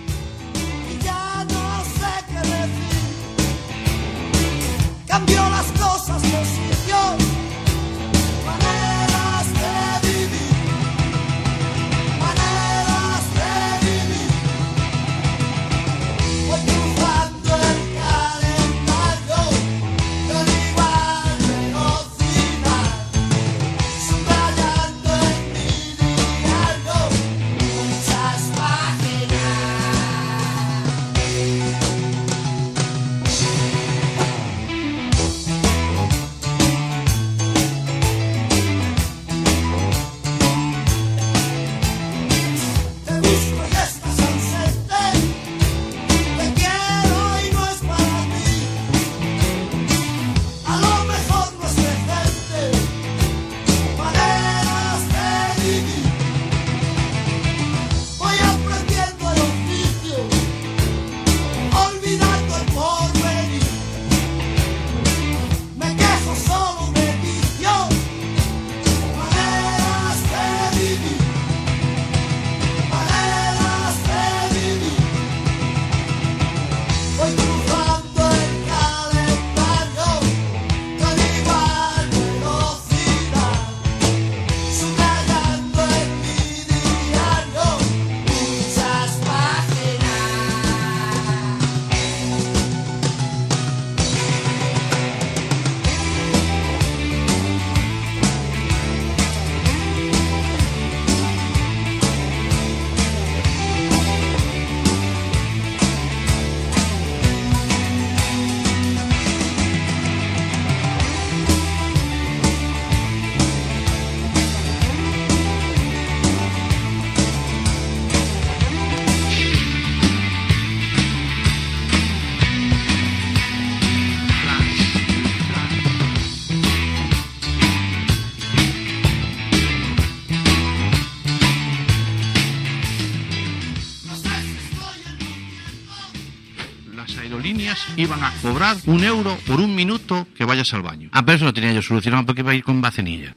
Cobrar un euro por un minuto que vayas al baño. Ah, pero eso lo tenía yo solucionado porque iba a ir con bacenilla.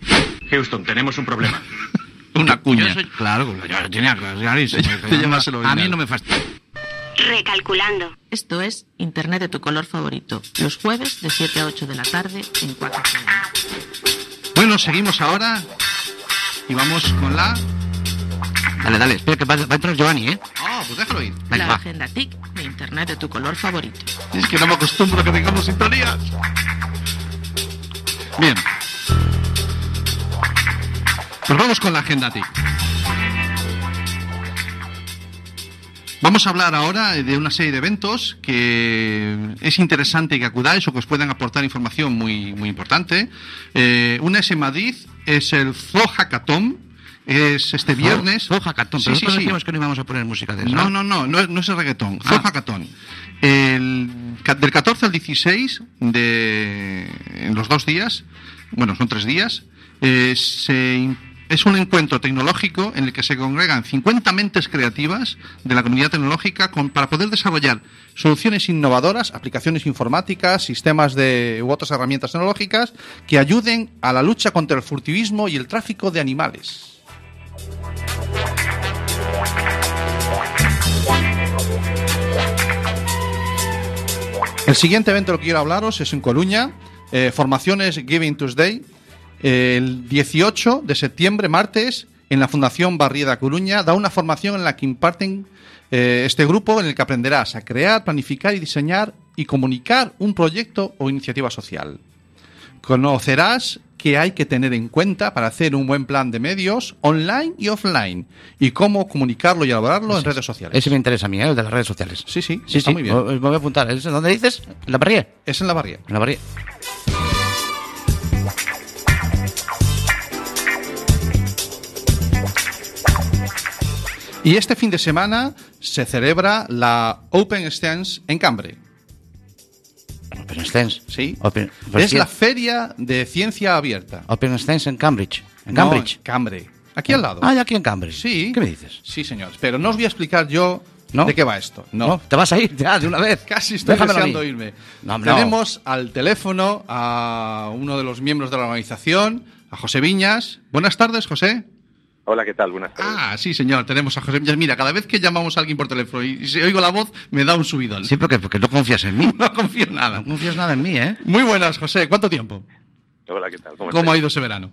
Houston, tenemos un problema. Una cuña. Yo soy- claro, yo lo tenía clarísimo. A mí no me fastidia. Recalculando. Esto es Internet de tu color favorito, los jueves de 7 a 8 de la tarde en 4 Bueno, seguimos ahora y vamos con la... Dale, dale, espera que va, va a entrar Giovanni, ¿eh? Pues déjalo ir. Venga, La va. agenda TIC de Internet de tu color favorito. Es que no me acostumbro a que tengamos sintonías. Bien. Pues vamos con la agenda TIC. Vamos a hablar ahora de una serie de eventos que es interesante que acudáis o que os puedan aportar información muy, muy importante. Eh, una es en Madrid, es el Zoo Hackathon, es este viernes. Foja Catón, Sí, pero sí, sí. decíamos que no íbamos a poner música de esa. No, no, no, no, es- el reggaetón, Ah. Hackathon. El, ca- del 14 al 16, de, en los dos días, bueno, son tres días, eh, se es un encuentro tecnológico en el que se congregan 50 mentes creativas de la comunidad tecnológica con- para poder desarrollar soluciones innovadoras, aplicaciones informáticas, sistemas de, u otras herramientas tecnológicas que ayuden a la lucha contra el furtivismo y el tráfico de animales. El siguiente evento que quiero hablaros es en Coruña, eh, formaciones Giving Tuesday, el 18 de septiembre, martes, en la Fundación Barrieda Coruña, da una formación en la que imparten eh, este grupo en el que aprenderás a crear, planificar y diseñar y comunicar un proyecto o iniciativa social. conocerás qué hay que tener en cuenta para hacer un buen plan de medios online y offline y cómo comunicarlo y elaborarlo en redes sociales. Ese me interesa a mí, ¿eh? el de las redes sociales. Sí, sí, Sí, está sí, muy bien. Me voy a apuntar. ¿Es ¿Dónde dices? ¿En la parrilla? Es en la barriera. En la parrilla. Y este fin de semana se celebra la Open Stance en Cambre. Open Stance. Sí. Open, pues es la feria de ciencia abierta. Open Stance en Cambridge. En No, Cambridge. en Cambre. Aquí al lado. Ah, aquí en Cambridge. Sí. ¿Qué me dices? Sí, señor. Pero no os voy a explicar yo ¿No? de qué va esto. No. ¿Te vas a ir ya de una vez? Casi estoy Déjamelo deseando irme. No. Tenemos al teléfono a uno de los miembros de la organización, a José Viñas. Buenas tardes, José. Hola, ¿qué tal? Buenas tardes. Ah, sí, señor, tenemos a José Viñas. Mira, cada vez que llamamos a alguien por teléfono y si oigo la voz, me da un subidón. Sí, porque, porque no confías en mí. No confío en nada. No confías nada en mí, ¿eh? Muy buenas, José. ¿Cuánto tiempo? Hola, ¿qué tal? ¿Cómo, ¿Cómo ha ido ese verano?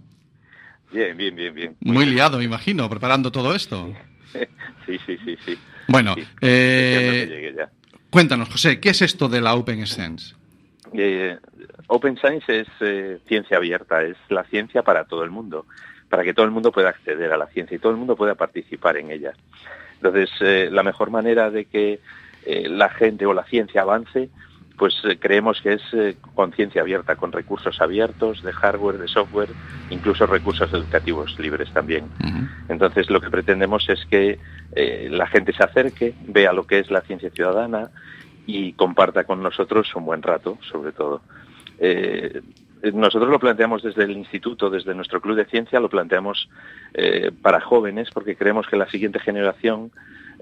Bien, bien, bien, bien. Muy liado, me imagino, preparando todo esto. Sí, sí, sí, sí. Bueno, Sí, eh, deseando que llegue ya. cuéntanos, José, ¿qué es esto de la Open Sense? Eh, Open Science es eh, ciencia abierta, es la ciencia para todo el mundo, para que todo el mundo pueda acceder a la ciencia y todo el mundo pueda participar en ella. Entonces, eh, la mejor manera de que eh, la gente o la ciencia avance, pues eh, creemos que es con ciencia abierta, con recursos abiertos de hardware, de software, incluso recursos educativos libres también. Entonces, lo que pretendemos es que la gente se acerque, vea lo que es la ciencia ciudadana y comparta con nosotros un buen rato, sobre todo. Eh, nosotros lo planteamos desde el instituto, desde nuestro club de ciencia, lo planteamos eh, para jóvenes porque creemos que la siguiente generación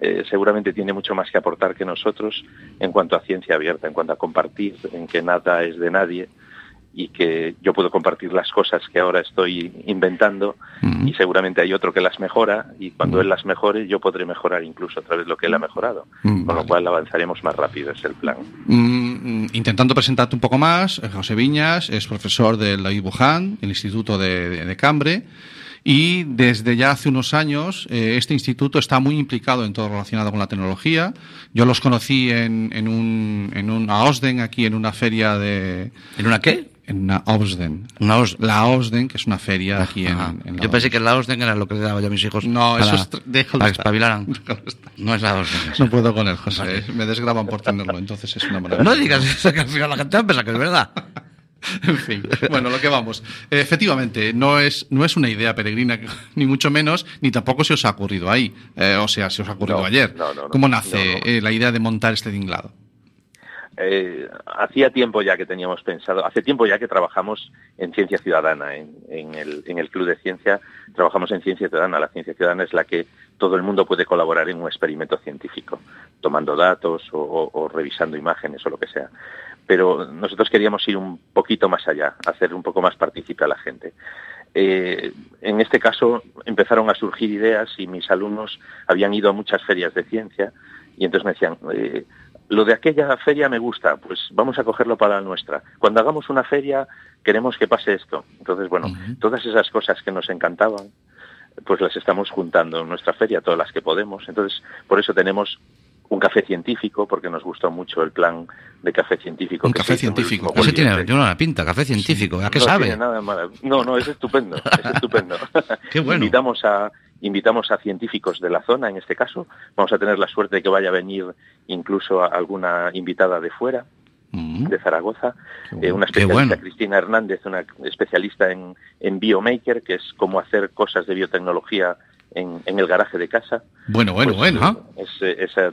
eh, seguramente tiene mucho más que aportar que nosotros en cuanto a ciencia abierta, en cuanto a compartir, en que nada es de nadie y que yo puedo compartir las cosas que ahora estoy inventando y seguramente hay otro que las mejora y cuando él las mejore yo podré mejorar incluso a través de lo que él ha mejorado, Mm, con lo cual avanzaremos más rápido, es el plan. Mm, mm, intentando presentarte un poco más, eh, José Viñas es profesor del David Buján, el Instituto de, de- de Cambre, y desde ya hace unos años eh, este instituto está muy implicado en todo relacionado con la tecnología. Yo los conocí en, en un, en un a Osden, aquí en una feria de... ¿En una qué? En una Osden. Una os- La Osden, que es una feria aquí en, Ajá. en la Yo pensé que la Osden era lo que le daba yo a mis hijos. No, para, eso es... déjalo para que estar. espabilaran. Déjalo estar. No es la Osden. No puedo con él, José. Me desgraban por tenerlo, entonces es una maravilla. No digas eso, que al final la gente va a pensar que es verdad. En fin, bueno, lo que vamos. Efectivamente, no es, no es una idea peregrina, ni mucho menos, ni tampoco se os ha ocurrido ahí. Eh, o sea, se os ha ocurrido No, ayer. no, no. ¿Cómo nace eh, la idea de montar este tinglado? Eh, hacía tiempo ya que teníamos pensado, hace tiempo ya que trabajamos en ciencia ciudadana, en, el, en el Club de Ciencia trabajamos en ciencia ciudadana. La ciencia ciudadana es la que todo el mundo puede colaborar en un experimento científico, tomando datos o revisando imágenes o lo que sea. Pero nosotros queríamos ir un poquito más allá, hacer un poco más partícipe a la gente. Eh, en este caso empezaron a surgir ideas y mis alumnos habían ido a muchas ferias de ciencia y entonces me decían, eh, lo de aquella feria me gusta, pues vamos a cogerlo para la nuestra. Cuando hagamos una feria queremos que pase esto. Entonces, bueno, todas esas cosas que nos encantaban, pues las estamos juntando en nuestra feria, todas las que podemos. Entonces, por eso tenemos un café científico, porque nos gustó mucho el plan de café científico. Un que café científico. Ese tiene, tiene una pinta, café científico. ¿A qué no sabe? tiene nada malo. No, no, es estupendo, es estupendo. Qué bueno. Invitamos a invitamos a científicos de la zona, en este caso. Vamos a tener la suerte de que vaya a venir incluso a alguna invitada de fuera, Mm. de Zaragoza, eh, una especialista, bueno. Cristina Hernández, una especialista en, en Biomaker, que es cómo hacer cosas de biotecnología en, en el garaje de casa. Bueno, bueno, Pues, bueno. Es, eh,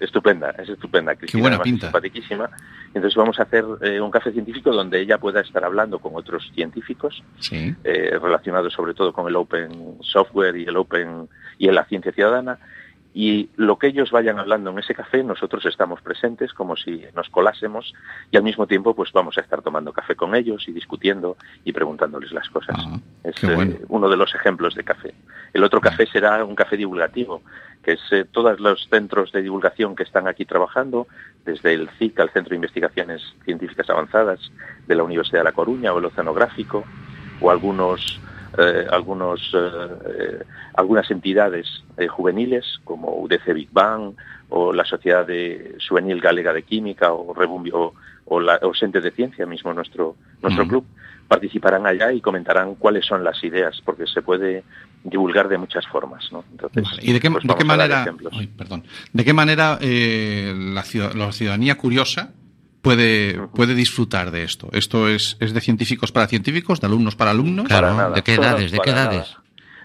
estupenda, es estupenda. Cristina, buena además, pinta. Es simpaticísima. Entonces vamos a hacer eh, un café científico donde ella pueda estar hablando con otros científicos Sí. eh, relacionados sobre todo con el open software y el open y en la ciencia ciudadana. Y lo que ellos vayan hablando en ese café, nosotros estamos presentes como si nos colásemos y al mismo tiempo pues vamos a estar tomando café con ellos y discutiendo y preguntándoles las cosas. Ah, es bueno. eh, uno de los ejemplos de café. El otro café será un café divulgativo, que es eh, todos los centros de divulgación que están aquí trabajando, desde el CIC, al Centro de Investigaciones Científicas Avanzadas de la Universidad de La Coruña o el Oceanográfico, o algunos eh, algunos, eh, eh, algunas entidades juveniles como UDC Big Bang o la Sociedad de Juvenil Galega de Química o Rebumbio o, la, o Sente de Ciencia mismo nuestro nuestro club participarán allá y comentarán cuáles son las ideas porque se puede divulgar de muchas formas ¿no? entonces Vale. ¿Y de qué, pues de qué manera, ay, perdón, de qué manera eh, la, ciudad- la ciudadanía curiosa puede, puede disfrutar de esto? ¿Esto es, es de científicos para científicos, de alumnos para alumnos? Claro, Para. ¿de qué edades? ¿De qué edades?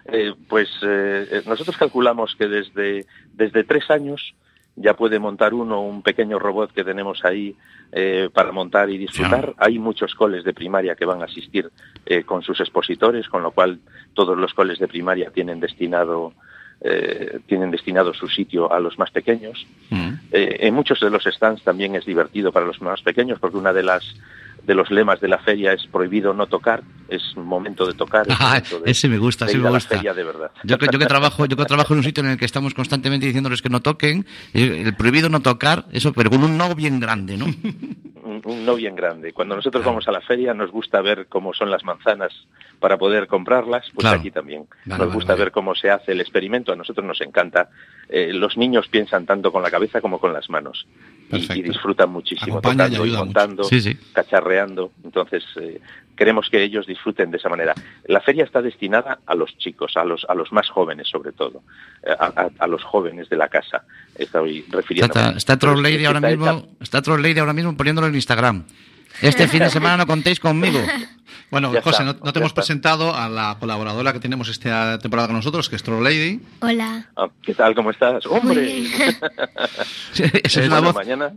Eh, pues eh, eh, nosotros calculamos que desde, desde tres años ya puede montar uno un pequeño robot que tenemos ahí eh, para montar y disfrutar. Hay muchos coles de primaria que van a asistir eh, con sus expositores, con lo cual todos los coles de primaria tienen destinado eh, tienen destinado su sitio a los más pequeños. Mm. Eh, en muchos de los stands también es divertido para los más pequeños porque una de las de los lemas de la feria es prohibido no tocar, es momento de tocar. es Ah, de- ese me gusta, ese me gusta. feria de verdad. Yo que, yo que trabajo, yo que trabajo en un sitio en el que estamos constantemente diciéndoles que no toquen, el prohibido no tocar, eso, pero con un no bien grande, ¿no? un, un no bien grande. Cuando nosotros vamos a la feria nos gusta ver cómo son las manzanas para poder comprarlas, pues Claro. aquí también. Vale, nos gusta vale. ver cómo se hace el experimento, a nosotros nos encanta. Eh, los niños piensan tanto con la cabeza como con las manos y, disfrutan muchísimo Acompaña y tocando y montando, Sí, sí. cacharreando. Entonces eh, queremos que ellos disfruten de esa manera. La feria está destinada a los chicos, a los a los más jóvenes sobre todo, eh, a, a- a los jóvenes de la casa. Estoy refiriéndome. Está, está Troll Lady ahora está mismo, está Troll Lady ahora mismo poniéndolo en Instagram. Este fin de semana no contéis conmigo. Bueno, Ya José, está, no, no te hemos está. presentado a la colaboradora que tenemos esta temporada con nosotros, que es Troll Lady. Hola. Ah, ¿Qué tal? ¿Cómo estás? ¡Hombre! bien. Sí, Esa es una bueno, voz, mañana.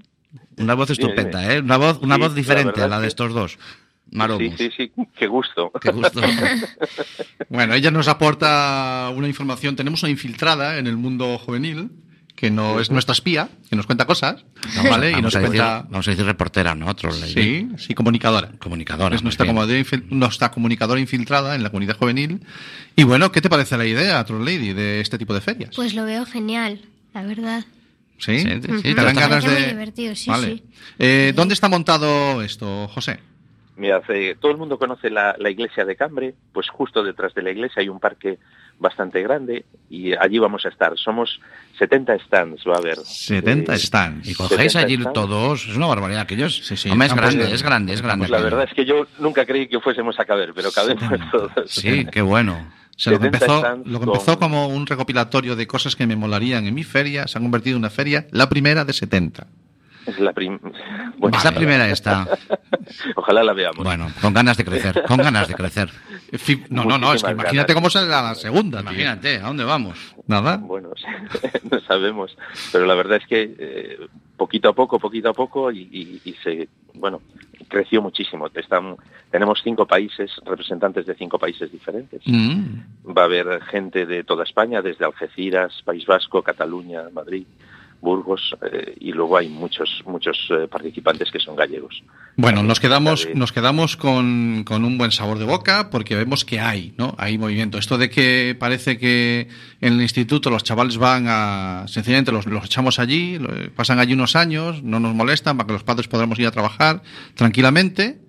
Una voz estupenda. ¿eh? Una voz, una Sí, voz diferente a la de estos dos. Sí, Maromos. sí, sí, qué gusto. Qué gusto. Bueno, ella nos aporta una información. Tenemos una infiltrada en el mundo juvenil, que no es nuestra espía, que nos cuenta cosas, ¿vale? y nos a decir, cuenta... vamos a decir reportera, ¿no? Troll Lady. Sí, sí, comunicadora. Comunicadora. Es nuestra comunicadora infiltrada en la comunidad juvenil. Y bueno, ¿qué te parece la idea, Troll Lady, de este tipo de ferias? Pues lo veo genial, la verdad. ¿Sí? Sí, sí, sí, ¿Te dan ganas de...? muy divertido, sí, vale. sí. Eh, ¿Dónde está montado esto, José? Mira, todo el mundo conoce la, la iglesia de Cambre, pues justo detrás de la iglesia hay un parque bastante grande y allí vamos a estar. Somos 70 stands, va a haber. 70 Eh, stands. Y cogéis 70 allí stands. todos, es una barbaridad aquellos. Sí, sí, Hombre, es grande, bien. es grande, es grande. Pues la verdad es que yo nunca creí que fuésemos a caber, pero cabemos todos. Sí, qué bueno. O sea, lo, que 70 empezó, lo que con- empezó como un recopilatorio de cosas que me molarían en mi feria se ha convertido en una feria, la primera de 70. Es la, prim- bueno, Es la primera esta. Ojalá la veamos. Bueno, con ganas de crecer, con ganas de crecer. Fi- No, no, no, es que imagínate ganas. cómo saldrá la segunda. tío. Imagínate, ¿a dónde vamos? Nada. Bueno, no sabemos, pero la verdad es que eh, poquito a poco, poquito a poco y, y- y se, bueno, creció muchísimo. Están, tenemos cinco países, representantes de cinco países diferentes. Mm. Va a haber gente de toda España, desde Algeciras, País Vasco, Cataluña, Madrid, Burgos, eh, y luego hay muchos, muchos eh, participantes que son gallegos. Bueno, nos quedamos, de- nos quedamos con, con un buen sabor de boca porque vemos que hay, ¿no? Hay movimiento. Esto de que parece que en el instituto los chavales van a, sencillamente los, los echamos allí, pasan allí unos años, no nos molestan para que los padres podamos ir a trabajar tranquilamente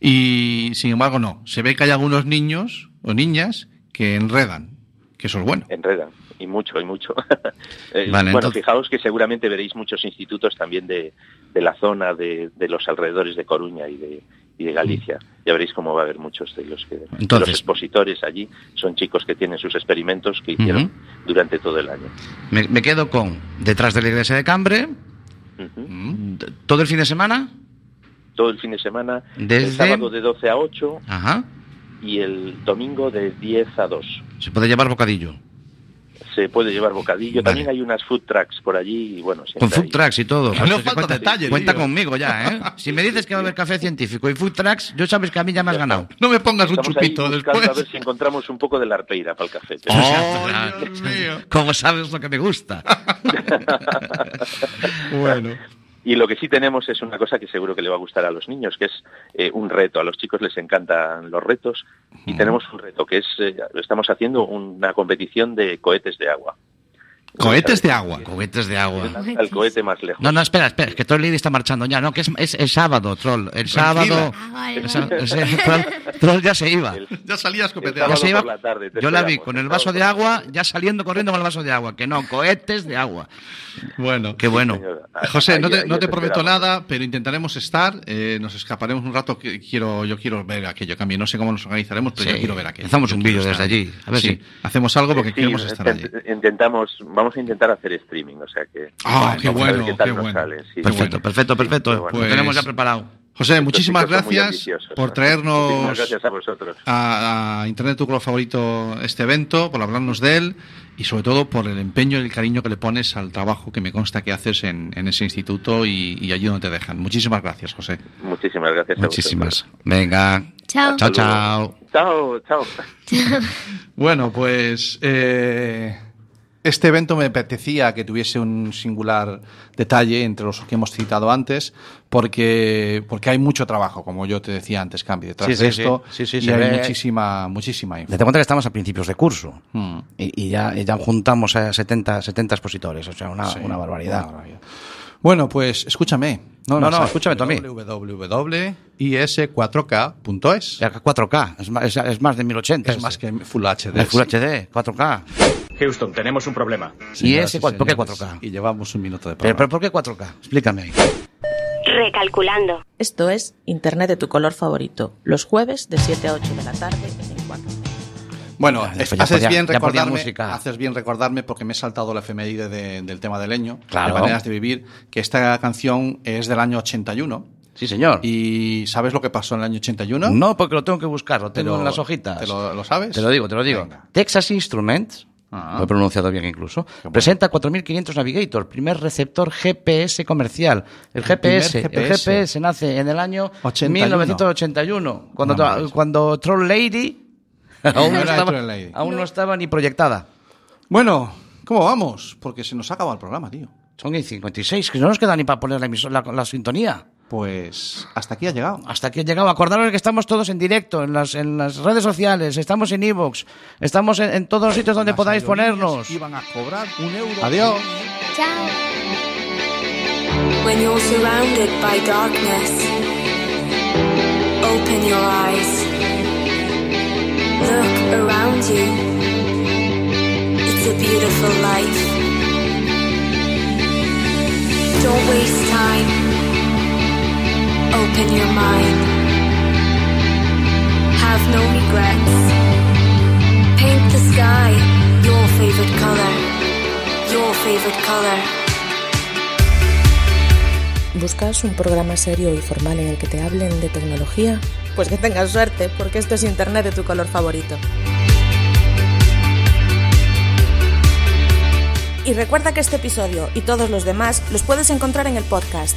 y sin embargo no. Se ve que hay algunos niños o niñas que enredan, que eso es bueno. enredan y mucho y mucho Eh, Vale, bueno entonces- fijaos que seguramente veréis muchos institutos también de, de la zona de, de los alrededores de Coruña y de, y de Galicia ya veréis cómo va a haber muchos de los que Entonces- los expositores allí son chicos que tienen sus experimentos que hicieron durante todo el año Me, me quedo con detrás de la iglesia de Cambre. Mm. todo el fin de semana. todo el fin de semana Desde- el sábado de 12 a 8 Ajá. y el domingo de 10 a 2 Se puede llevar bocadillo. Se puede llevar bocadillo Vale. también hay unas food trucks por allí y bueno Con food trucks y todo. No falta cuenta, detalle, cuenta tío. conmigo ya, ¿eh? Si me dices que va a haber café científico y food trucks, yo sabes que a mí ya me has ganado. No me pongas un Estamos chupito después. a ver si encontramos un poco de la arpeira para el café. Oh, Dios mío. Como sabes lo que me gusta. Bueno. Y lo que sí tenemos es una cosa que seguro que le va a gustar a los niños, que es eh, un reto. A los chicos les encantan los retos y tenemos un reto que es, eh, estamos haciendo una competición de cohetes de agua. Cohetes de agua. Cohetes de agua. El cohete más lejos. No, no, espera, espera, que Troll Lady está marchando ya. No, que es, es el sábado, Troll. El sábado. Ah, el Troll, Troll ya se iba. Ya salía El escopeteado. Ya se iba. por la tarde, te Yo la vi con el el vaso de agua, ya saliendo corriendo con el vaso de agua. Que no, cohetes de agua. Bueno. Qué bueno. Señor, José, ahí- no te, no te prometo nada, pero intentaremos estar. eh, nos escaparemos un rato. Que quiero, yo quiero ver aquello. Cambio. No sé cómo nos organizaremos, pero Sí. yo quiero ver aquello. Hacemos un vídeo desde allí. A ver sí, si- hacemos algo porque Sí, queremos estar allí. intent- Intentamos, vamos a intentar hacer streaming, o sea que. Ah, qué vamos a bueno, qué qué bueno. sale, sí. Perfecto, perfecto, perfecto. Bueno. Lo tenemos ya Pues- preparado. José, Estos muchísimas gracias por ¿no? traernos gracias a vosotros. a, a Internet tu color favorito este evento, por hablarnos de él y sobre todo por el empeño y el cariño que le pones al trabajo que me consta que haces en, en ese instituto y, y allí donde te dejan. Muchísimas gracias, José. Muchísimas gracias a Muchísimas. Venga. Chao. Chao, chao. Chao, chao. Bueno, pues eh, este evento me apetecía que tuviese un singular detalle entre los que hemos citado antes, porque, porque hay mucho trabajo, como yo te decía antes, Cambi, detrás Sí, de sí, esto, sí. Sí, sí, y hay ve- muchísima, muchísima info. Date cuenta que estamos a principios de curso. Mm. Y, y ya, y ya juntamos a 70, 70 expositores. O sea, una, Sí, una barbaridad. una barbaridad. Bueno, pues escúchame. No, no, no, escúchame tú a mí. www.is4k.es. Ya que 4K. Es más, es, es más de 1080. Es más que Full HD. El Full. HD, 4K. Houston, tenemos un problema. ¿Y ese, por qué señores, 4K? Y llevamos un minuto de Pero, programa. pero ¿por qué 4K? Explícame. ahí. Recalculando. Esto es Internet de tu color favorito, los jueves de 7 a 8 de la tarde en el 4. Bueno, Ah, es- haces bien recordarme, música. haces bien recordarme porque me he saltado la efeméride de- del tema del leño, Claro. de maneras de vivir, que esta canción es del año 81. Sí, señor. ¿Y sabes lo que pasó en el año 81? No, porque lo tengo que buscar, lo tengo Pero- en las hojitas. ¿Te lo, lo sabes? Te lo digo, te lo digo. Venga. Texas Instruments, Ah. lo he pronunciado bien incluso, presenta 4500 Navigator, primer receptor GPS comercial. El, GPS, primer el GPS nace en el año 81. 1981, cuando, cuando Troll Lady aún, no estaba, Troll Lady. aún no estaba ni proyectada. Bueno, ¿cómo vamos? Porque se nos ha acabado el programa, tío. Son y 56, que no nos queda ni para poner la, la, la sintonía. Pues hasta aquí ha llegado. Hasta aquí he llegado. Acordaros que estamos todos en directo, en las, en las redes sociales, estamos en Evox, estamos en, en todos los sitios donde Las podáis ponernos. Iban a cobrar un euro. Adiós. Chao. When you're surrounded by darkness, open your eyes. Look around you. It's a beautiful life. Don't waste time. Open your mind. Have no regrets. Paint the sky your favorite color. Your favorite color. ¿Buscas un programa serio y formal en el que te hablen de tecnología? Pues que tengas suerte, porque esto es Internet de tu color favorito. Y recuerda que este episodio y todos los demás los puedes encontrar en el podcast